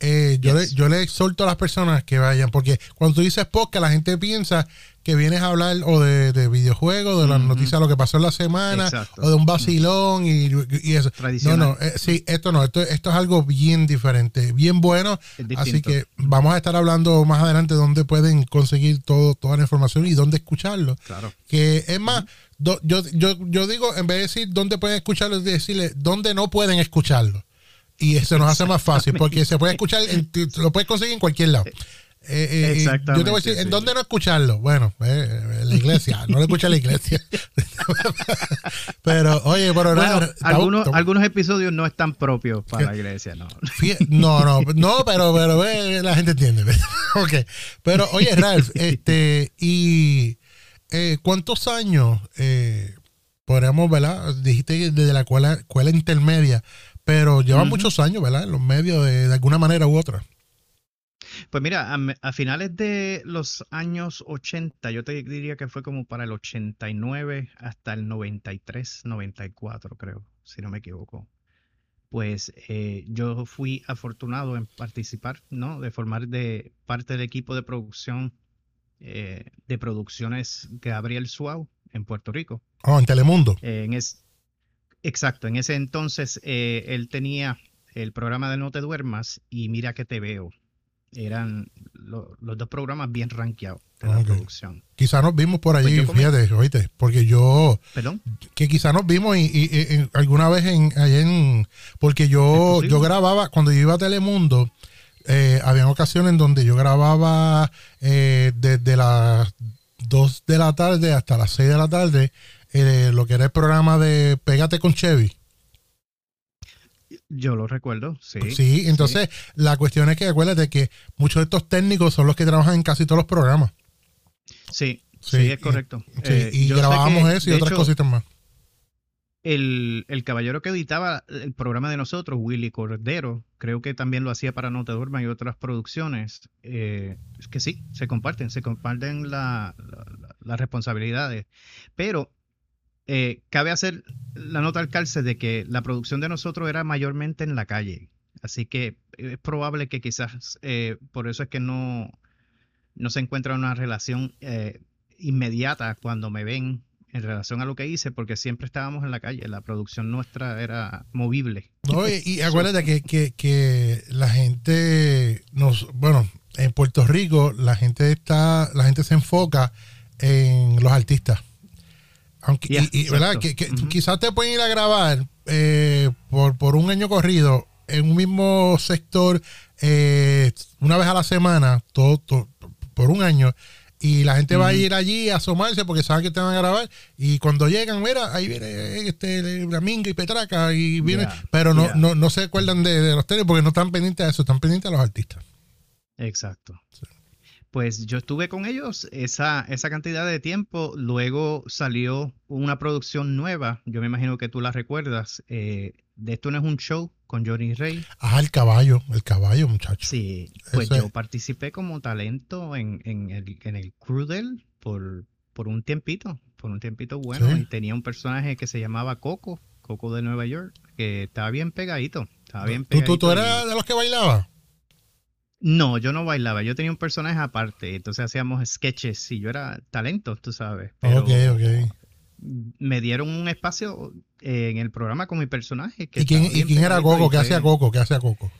eh, yo, Yes. le, yo le exhorto a las personas que vayan, porque cuando tú dices podcast, la gente piensa que vienes a hablar o de, de videojuegos, de las Ujú. noticias, lo que pasó en la semana, Exacto. o de un vacilón y, y eso. No, no, eh, sí, esto no, esto, esto es algo bien diferente, bien bueno. Así que vamos a estar hablando más adelante dónde pueden conseguir todo, toda la información y dónde escucharlo. Claro. Que es más, do- yo, yo, yo digo, en vez de decir dónde pueden escucharlo, es decirle dónde no pueden escucharlo. Y eso nos hace más fácil porque se puede escuchar, lo puedes conseguir en cualquier lado. Eh, eh, yo te voy a decir, Exactamente, ¿en sí. dónde no escucharlo? Bueno, eh, en la iglesia, no lo escucha en la iglesia. pero, oye, pero Bueno, nada, algunos, algunos episodios no están propios para la iglesia, no. No, no, no, pero, pero eh, la gente entiende. ok. Pero, oye, Ralph, este, y ¿cuántos años podríamos, verdad? Dijiste desde la escuela, escuela intermedia, pero llevan Ujú. muchos años, ¿verdad? En los medios de, de alguna manera u otra. Pues mira, a, finales de los años 80, yo te diría que fue como para el 89 hasta el 93, 94, creo, si no me equivoco. Pues eh, yo fui afortunado en participar, ¿no? De formar de parte del equipo de producción eh, de producciones Gabriel Suau en Puerto Rico. Oh, en Telemundo. Eh, en es, exacto, en ese entonces eh, él tenía el programa de No te duermas y Mira que te veo. Eran lo- los dos programas bien rankeados de la producción. Quizá nos vimos por Pues allí, comí- fíjate, oíste, porque yo, ¿Perdón? que quizá nos vimos y, y- y- en- alguna vez en, allá en porque ¿Es yo yo grababa cuando yo iba a Telemundo eh, había ocasiones en donde yo grababa eh, desde las 2 de la tarde hasta las 6 de la tarde eh, lo que era el programa de Pégate con Chevy Yo lo recuerdo, sí. sí, entonces la cuestión es que acuérdate que muchos de estos técnicos son los que trabajan en casi todos los programas Sí, Sí, sí, es y- correcto. Sí, Eh, y sé grabábamos que, eso y otras hecho, cositas más El, el caballero que editaba el programa de nosotros, Willy Cordero, creo que también lo hacía para No Te y otras producciones, eh, es que sí, se comparten, se comparten la- la- la- las responsabilidades. Pero eh, cabe hacer la nota al calce de que la producción de nosotros era mayormente en la calle. Así que es probable que quizás eh, por eso es que no, no se encuentra una relación eh, inmediata cuando me ven en relación a lo que hice, porque siempre estábamos en la calle. La producción nuestra era movible. No, y, y acuérdate que, que, que la gente nos, bueno, en Puerto Rico la gente está, la gente se enfoca en los artistas. Aunque, Yeah, y, y, ¿verdad? Que, quizás te pueden ir a grabar eh, por, por un año corrido en un mismo sector eh, una vez a la semana, todo, todo- por un año. Y la gente va a ir allí a asomarse porque saben que te van a grabar. Y cuando llegan, mira, ahí viene este, la minga y petraca y viene. Yeah, pero no, yeah. no, no se acuerdan de, de los tenis porque no están pendientes de eso, están pendientes de los artistas. Exacto. Pues yo estuve con ellos esa, esa cantidad de tiempo. Luego salió una producción nueva. Yo me imagino que tú la recuerdas. eh, de esto no es un show con Johnny Rey. Ah, el caballo, el caballo, muchacho. Sí, pues Ese- yo participé como talento en, en el, en el crew por, por un tiempito, por un tiempito bueno. Sí. Y tenía un personaje que se llamaba Coco, Coco de Nueva York, que estaba bien pegadito. Estaba bien ¿Tú, tú, tú eras de los que bailaba? No, yo no bailaba, yo tenía un personaje aparte, entonces hacíamos sketches y yo era talento, tú sabes. Pero ok, ok. me dieron un espacio eh, en el programa con mi personaje. que ¿Y quién, y quién era Coco? ¿Qué hacía Coco? ¿Qué hacía Coco?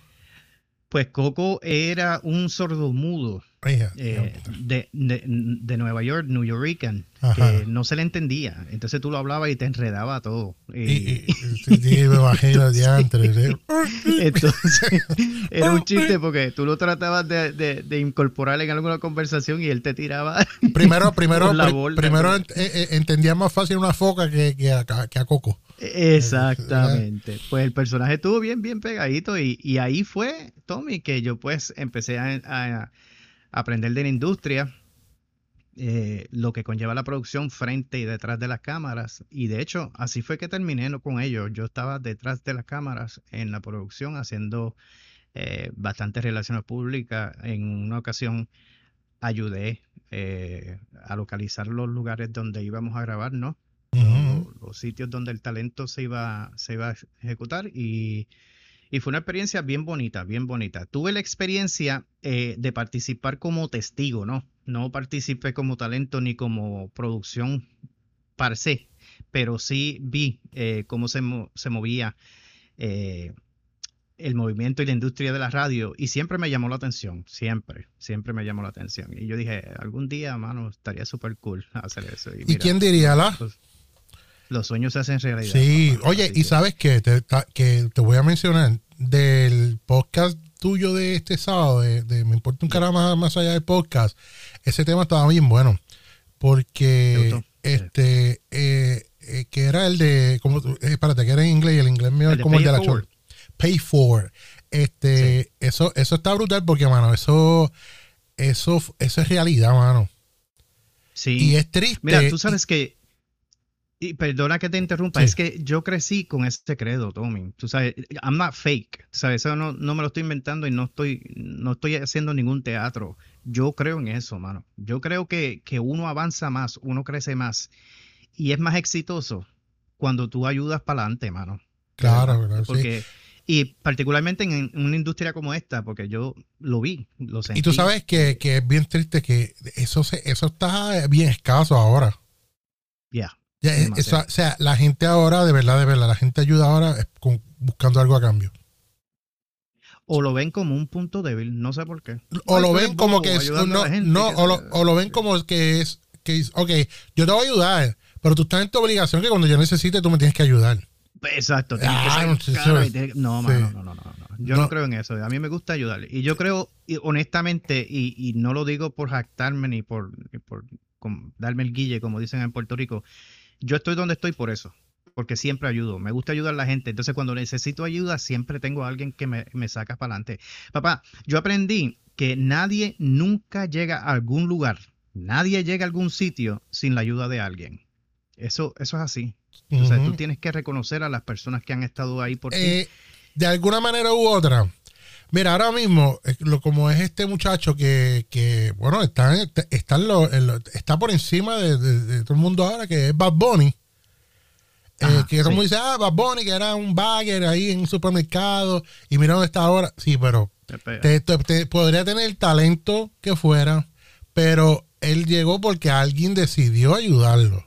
Pues Coco era un sordomudo. Eh, de, de, de Nueva York, New Yorican, Ajá. que no se le entendía. Entonces tú lo hablabas y te enredaba todo. Y- sí, me imagino, diantre, sí. entonces era un chiste porque tú lo tratabas de, de- de incorporar en alguna conversación y él te tiraba. Primero, primero, la primero ent- eh, eh, entendía más fácil una foca que, que, a, que a Coco. Exactamente. Pues el personaje estuvo bien, bien pegadito y, y ahí fue, Tommy, que yo pues empecé a, a aprender de la industria, eh, lo que conlleva la producción frente y detrás de las cámaras. Y de hecho, así fue que terminé con ellos. Yo estaba detrás de las cámaras en la producción haciendo eh, bastantes relaciones públicas. En una ocasión ayudé eh, a localizar los lugares donde íbamos a grabar, ¿no? Los, los sitios donde el talento se iba, se iba a ejecutar y, Y fue una experiencia bien bonita, bien bonita. Tuve la experiencia eh, de participar como testigo, ¿no? No participé como talento ni como producción par se, pero sí vi eh, cómo se, mo- se movía eh, el movimiento y la industria de la radio y siempre me llamó la atención, siempre, siempre me llamó la atención. Y yo dije, algún día, mano, estaría súper cool hacer eso. ¿Y mira, quién diría la? Los, los sueños se hacen realidad. Sí, papá. oye, y que- sabes qué? te, que te voy a mencionar del podcast tuyo de este sábado, de, de Me importa un carajo más, más allá del podcast, ese tema estaba bien bueno, ¿Te porque este, eh, eh, que era el de, como, eh, espérate, que era en inglés y el inglés mío es como el de la Forward. Pay for. Este, eso, eso está brutal porque, mano, eso, eso, eso es realidad, mano. Sí. Y es triste. Mira, tú sabes que, y perdona que te interrumpa, Sí. es que yo crecí con este credo, Tommy. Tú sabes, I'm not fake. Tú sabes, eso no, no me lo estoy inventando y no estoy, no estoy haciendo ningún teatro. Yo creo en eso, mano. Yo creo que, que uno avanza más, uno crece más y es más exitoso cuando tú ayudas para adelante, mano. Claro, claro, sí. Porque, Y particularmente en, en una industria como esta, porque yo lo vi, lo sentí. Y tú sabes que, que es bien triste que eso se, eso está bien escaso ahora. Ya. Ya, demasiado. eso- o sea, la gente ahora, de verdad, de verdad, la gente ayuda ahora con- buscando algo a cambio. O lo ven como un punto débil, no sé por qué. O lo ven como que es, no, no, que o, lo, se- o lo ven como que es, que es, ok, yo te voy a ayudar, pero tú estás en tu obligación que cuando yo necesite tú me tienes que ayudar. Exacto. que Ah, ser no, sí. no, no, no, no, no. Yo No. no. creo en eso. A mí me gusta ayudarle. Y yo creo, y honestamente, y, y no lo digo por jactarme ni por, por darme el guille, como dicen en Puerto Rico. Yo estoy donde estoy por eso. Porque siempre ayudo. Me gusta ayudar a la gente. Entonces, cuando necesito ayuda, siempre tengo a alguien que me, me saca para adelante. Papá, yo aprendí que nadie nunca llega a algún lugar, nadie llega a algún sitio sin la ayuda de alguien. Eso, eso es así. Ujú. tú tienes que reconocer a las personas que han estado ahí por ti. Eh, de alguna manera u otra. Mira, ahora mismo, lo, como es este muchacho que, que, bueno, está, en- está, en lo- en lo- está por encima de, de- de todo el mundo ahora, que es Bad Bunny. Eh, Ajá, que todo el mundo sí. dice, ah, Bad Bunny, que era un bagger ahí en un supermercado, y mira dónde está ahora. Sí, pero te- te- podría tener el talento que fuera, pero él llegó porque alguien decidió ayudarlo.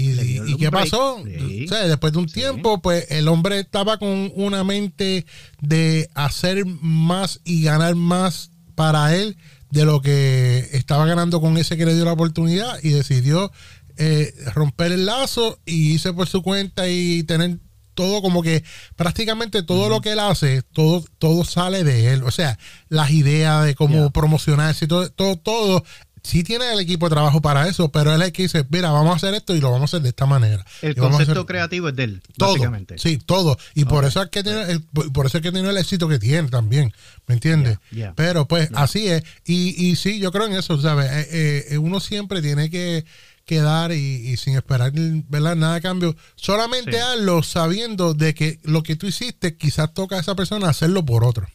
¿Y, qué pasó? Sí. O sea, después de un Sí. tiempo, pues el hombre estaba con una mente de hacer más y ganar más para él de lo que estaba ganando con ese que le dio la oportunidad y decidió eh, romper el lazo y irse por su cuenta y tener todo como que prácticamente todo lo que él hace, todo, todo sale de él. O sea, las ideas de cómo Ya. promocionarse, todo, todo, todo. Sí tiene el equipo de trabajo para eso, pero él es el que dice, mira, vamos a hacer esto y lo vamos a hacer de esta manera. El concepto hacer- creativo es de él, todo, básicamente. sí, todo. Y por eso es que tiene el, por eso es que tiene el éxito que tiene también, ¿me entiendes? Pero pues así es. Y, y sí, yo creo en eso, ¿sabes? Eh, eh, uno siempre tiene que quedar y, y sin esperar ¿verdad? nada a cambio. Solamente Sí. hazlo sabiendo de que lo que tú hiciste quizás toca a esa persona hacerlo por otro.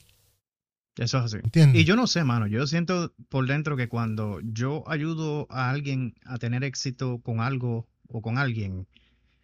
Eso es así. ¿Entiendes? Y yo no sé, mano. Yo siento por dentro que cuando yo ayudo a alguien a tener éxito con algo o con alguien,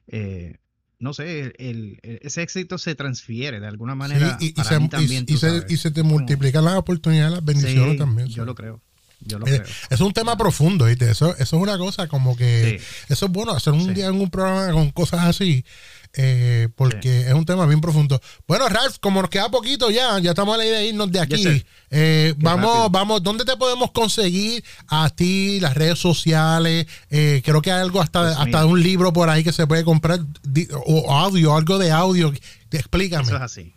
eh, no sé, el- ese éxito se transfiere de alguna manera. Sí, y, para se, mí y- también, y tú se, sabes. y se te multiplican las oportunidades, las bendiciones Sí, también. Yo lo creo. Yo lo Eh, creo. Es un tema profundo, ¿viste? Eso, eso es una cosa como que. Sí. Eso es bueno hacer un Sí. día en un programa con cosas así, eh, porque es un tema bien profundo. Bueno, Ralph, como nos queda poquito ya, ya estamos a la idea de irnos de aquí. Eh, vamos, rápido. vamos, ¿dónde te podemos conseguir a ti, las redes sociales? Eh, creo que hay algo hasta, Pues hasta un libro por ahí que se puede comprar, o audio, algo de audio. Explícame. Eso es así.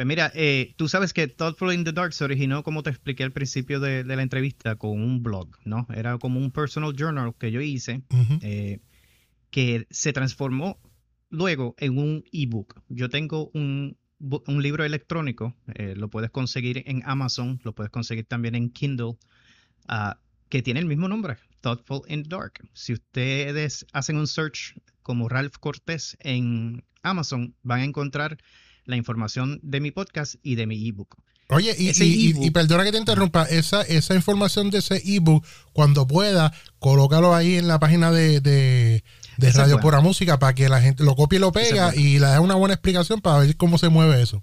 Pues mira, eh, tú sabes que Thoughtful in the Dark se originó, como te expliqué al principio de, de la entrevista, con un blog, ¿no? Era como un personal journal que yo hice, eh, que se transformó luego en un ebook. Yo tengo un, libro electrónico, eh, lo puedes conseguir en Amazon, lo puedes conseguir también en Kindle, ah, que tiene el mismo nombre, Thoughtful in the Dark. Si ustedes hacen un search como Ralph Cortés en Amazon, van a encontrar la información de mi podcast y de mi ebook. Oye, y, y- perdona que te interrumpa, esa, esa información de ese ebook, cuando pueda, colócalo ahí en la página de, de, Radio. Pura Música para que la gente lo copie y lo pega y le dé una buena explicación para ver cómo se mueve eso.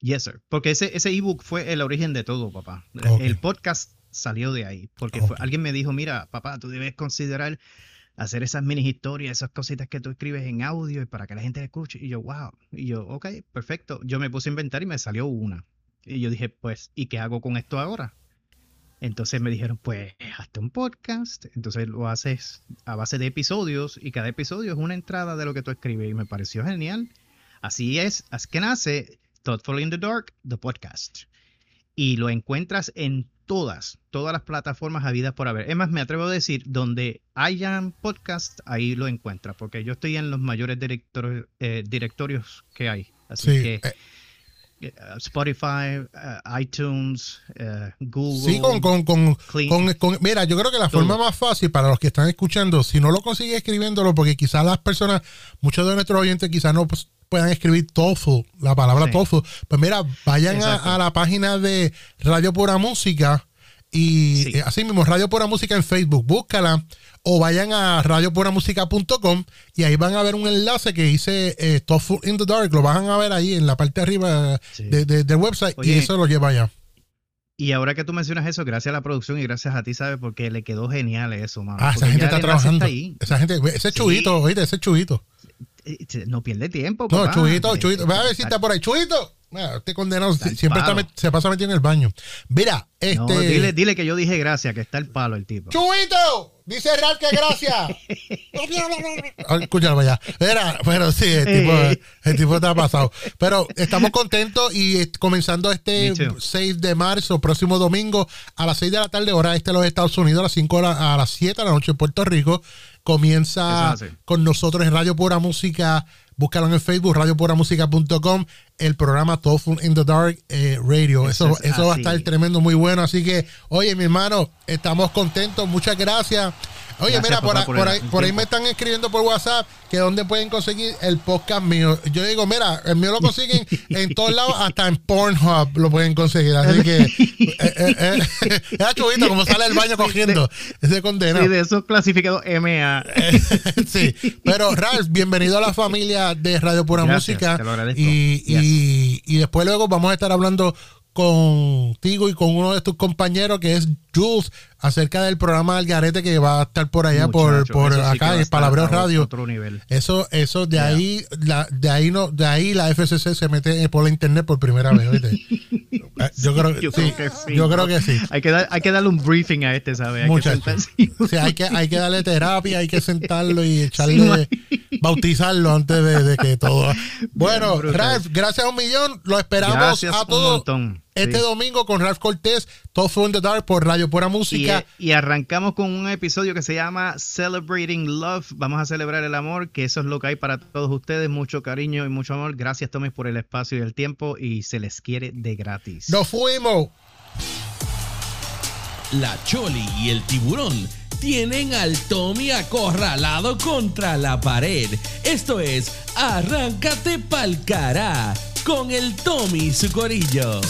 Yes, sir. Porque ese, ese ebook fue el origen de todo, papá. El podcast salió de ahí. Porque fue- alguien me dijo, mira, papá, tú debes considerar hacer esas mini historias, esas cositas que tú escribes en audio y para que la gente escuche. Y yo, wow. Y yo, ok, perfecto. Yo me puse a inventar y me salió una. Y yo dije, pues, ¿y qué hago con esto ahora? Entonces me dijeron, pues, hazte un podcast. Entonces lo haces a base de episodios y cada episodio es una entrada de lo que tú escribes. Y me pareció genial. Así es, así que nace Thoughtful in the Dark, the podcast. Y lo encuentras en todas, todas las plataformas habidas por haber. Es más, me atrevo a decir, donde hayan podcast, ahí lo encuentras, porque yo estoy en los mayores director- eh, directorios que hay. Así Sí, que eh. eh, Spotify, eh, iTunes, eh, Google. Sí, con, con, con, con- con- Mira, yo creo que la Todo. forma más fácil para los que están escuchando, si no lo consigues escribiéndolo, porque quizás las personas, muchos de nuestros oyentes quizás no pues, puedan escribir TOEFL, la palabra Sí. TOEFL, pues mira, vayan a, la página de Radio Pura Música y Sí. eh, así mismo, Radio Pura Música en Facebook, búscala. O vayan a radiopuramusica.com y ahí van a ver un enlace que dice eh, TOEFL in the Dark. Lo van a ver ahí en la parte de arriba Sí. de- de- del website y Oye, eso lo lleva allá. Y ahora que tú mencionas eso, gracias a la producción y gracias a ti, ¿sabes? Porque le quedó genial eso, mano. Ah, esa gente está trabajando. ahí. Esa gente, ese Sí. chubito, oíste, ese chubito. Eh, No pierde tiempo, No, papá. chubito, Eh, chubito. Ve a ver si está por ahí. Chubito. Mira, este condenado Está siempre está se pasa metido en el baño. Mira, este. No, dile, dile que yo dije gracias, que está el palo el tipo. ¡Chubito! Dice Ral que gracias. Ah, Escúchalo allá. Era, pero sí, el tipo, el tipo está pasado. Pero estamos contentos y eh, comenzando este Me too. 6 de marzo, próximo domingo, a las 6 de la tarde, hora este de los Estados Unidos, a las 5 horas, a las 7 de la noche en Puerto Rico. Comienza con nosotros en Radio Pura Música. Búscalo en el Facebook, radiopuramusica.com, el programa Tofu in the Dark eh, Radio. Eso, Eso eso, es va a estar tremendo, muy bueno. Así que, oye, mi hermano, estamos contentos. Muchas gracias. Oye, Gracias, mira, por, papá, ahí- por por el- ahí, el por ahí tiempo. me están escribiendo por WhatsApp que dónde pueden conseguir el podcast mío. Yo digo, mira, el mío lo consiguen en todos lados, hasta en Pornhub lo pueden conseguir. Así que, eh, eh, eh, era chubito, como sale del baño cogiendo. Ese condenado. Sí, de esos clasificados MA. sí, pero Ralph, bienvenido a la familia de Radio Pura Gracias, Música. te lo agradezco. Y, y, y después luego vamos a estar hablando contigo y con uno de tus compañeros que es Jules acerca del programa del Garete que va a estar por allá por, Muchacho, por sí que acá en Palabreo Radio. Otro nivel. Eso, eso de Yeah. ahí, la, de ahí no, de ahí la FCC se mete por la internet por primera vez. Eh, yo creo, Yo sí, creo que sí. yo creo que sí. Hay que, dar, hay que darle un briefing a este, ¿sabes? Hay que Muchacho. sentarse- Sí, hay que, hay que darle terapia, hay que sentarlo y echarle, bautizarlo antes de, de que todo. Bueno. Ralph, gracias a un millón. Lo esperamos Gracias a todos. Este Sí. domingo con Ralph Cortés, Tofu in the Dark por Radio Pura Y, Música. eh, y arrancamos con un episodio que se llama Celebrating Love. Vamos a celebrar el amor, que eso es lo que hay para todos ustedes. Mucho cariño y mucho amor. Gracias, Tommy, por el espacio y el tiempo. Y se les quiere de gratis. Nos fuimos. La Choli y el tiburón tienen al Tommy acorralado contra la pared. Esto es Arráncate pa'l cará con el Tommy y su corillo.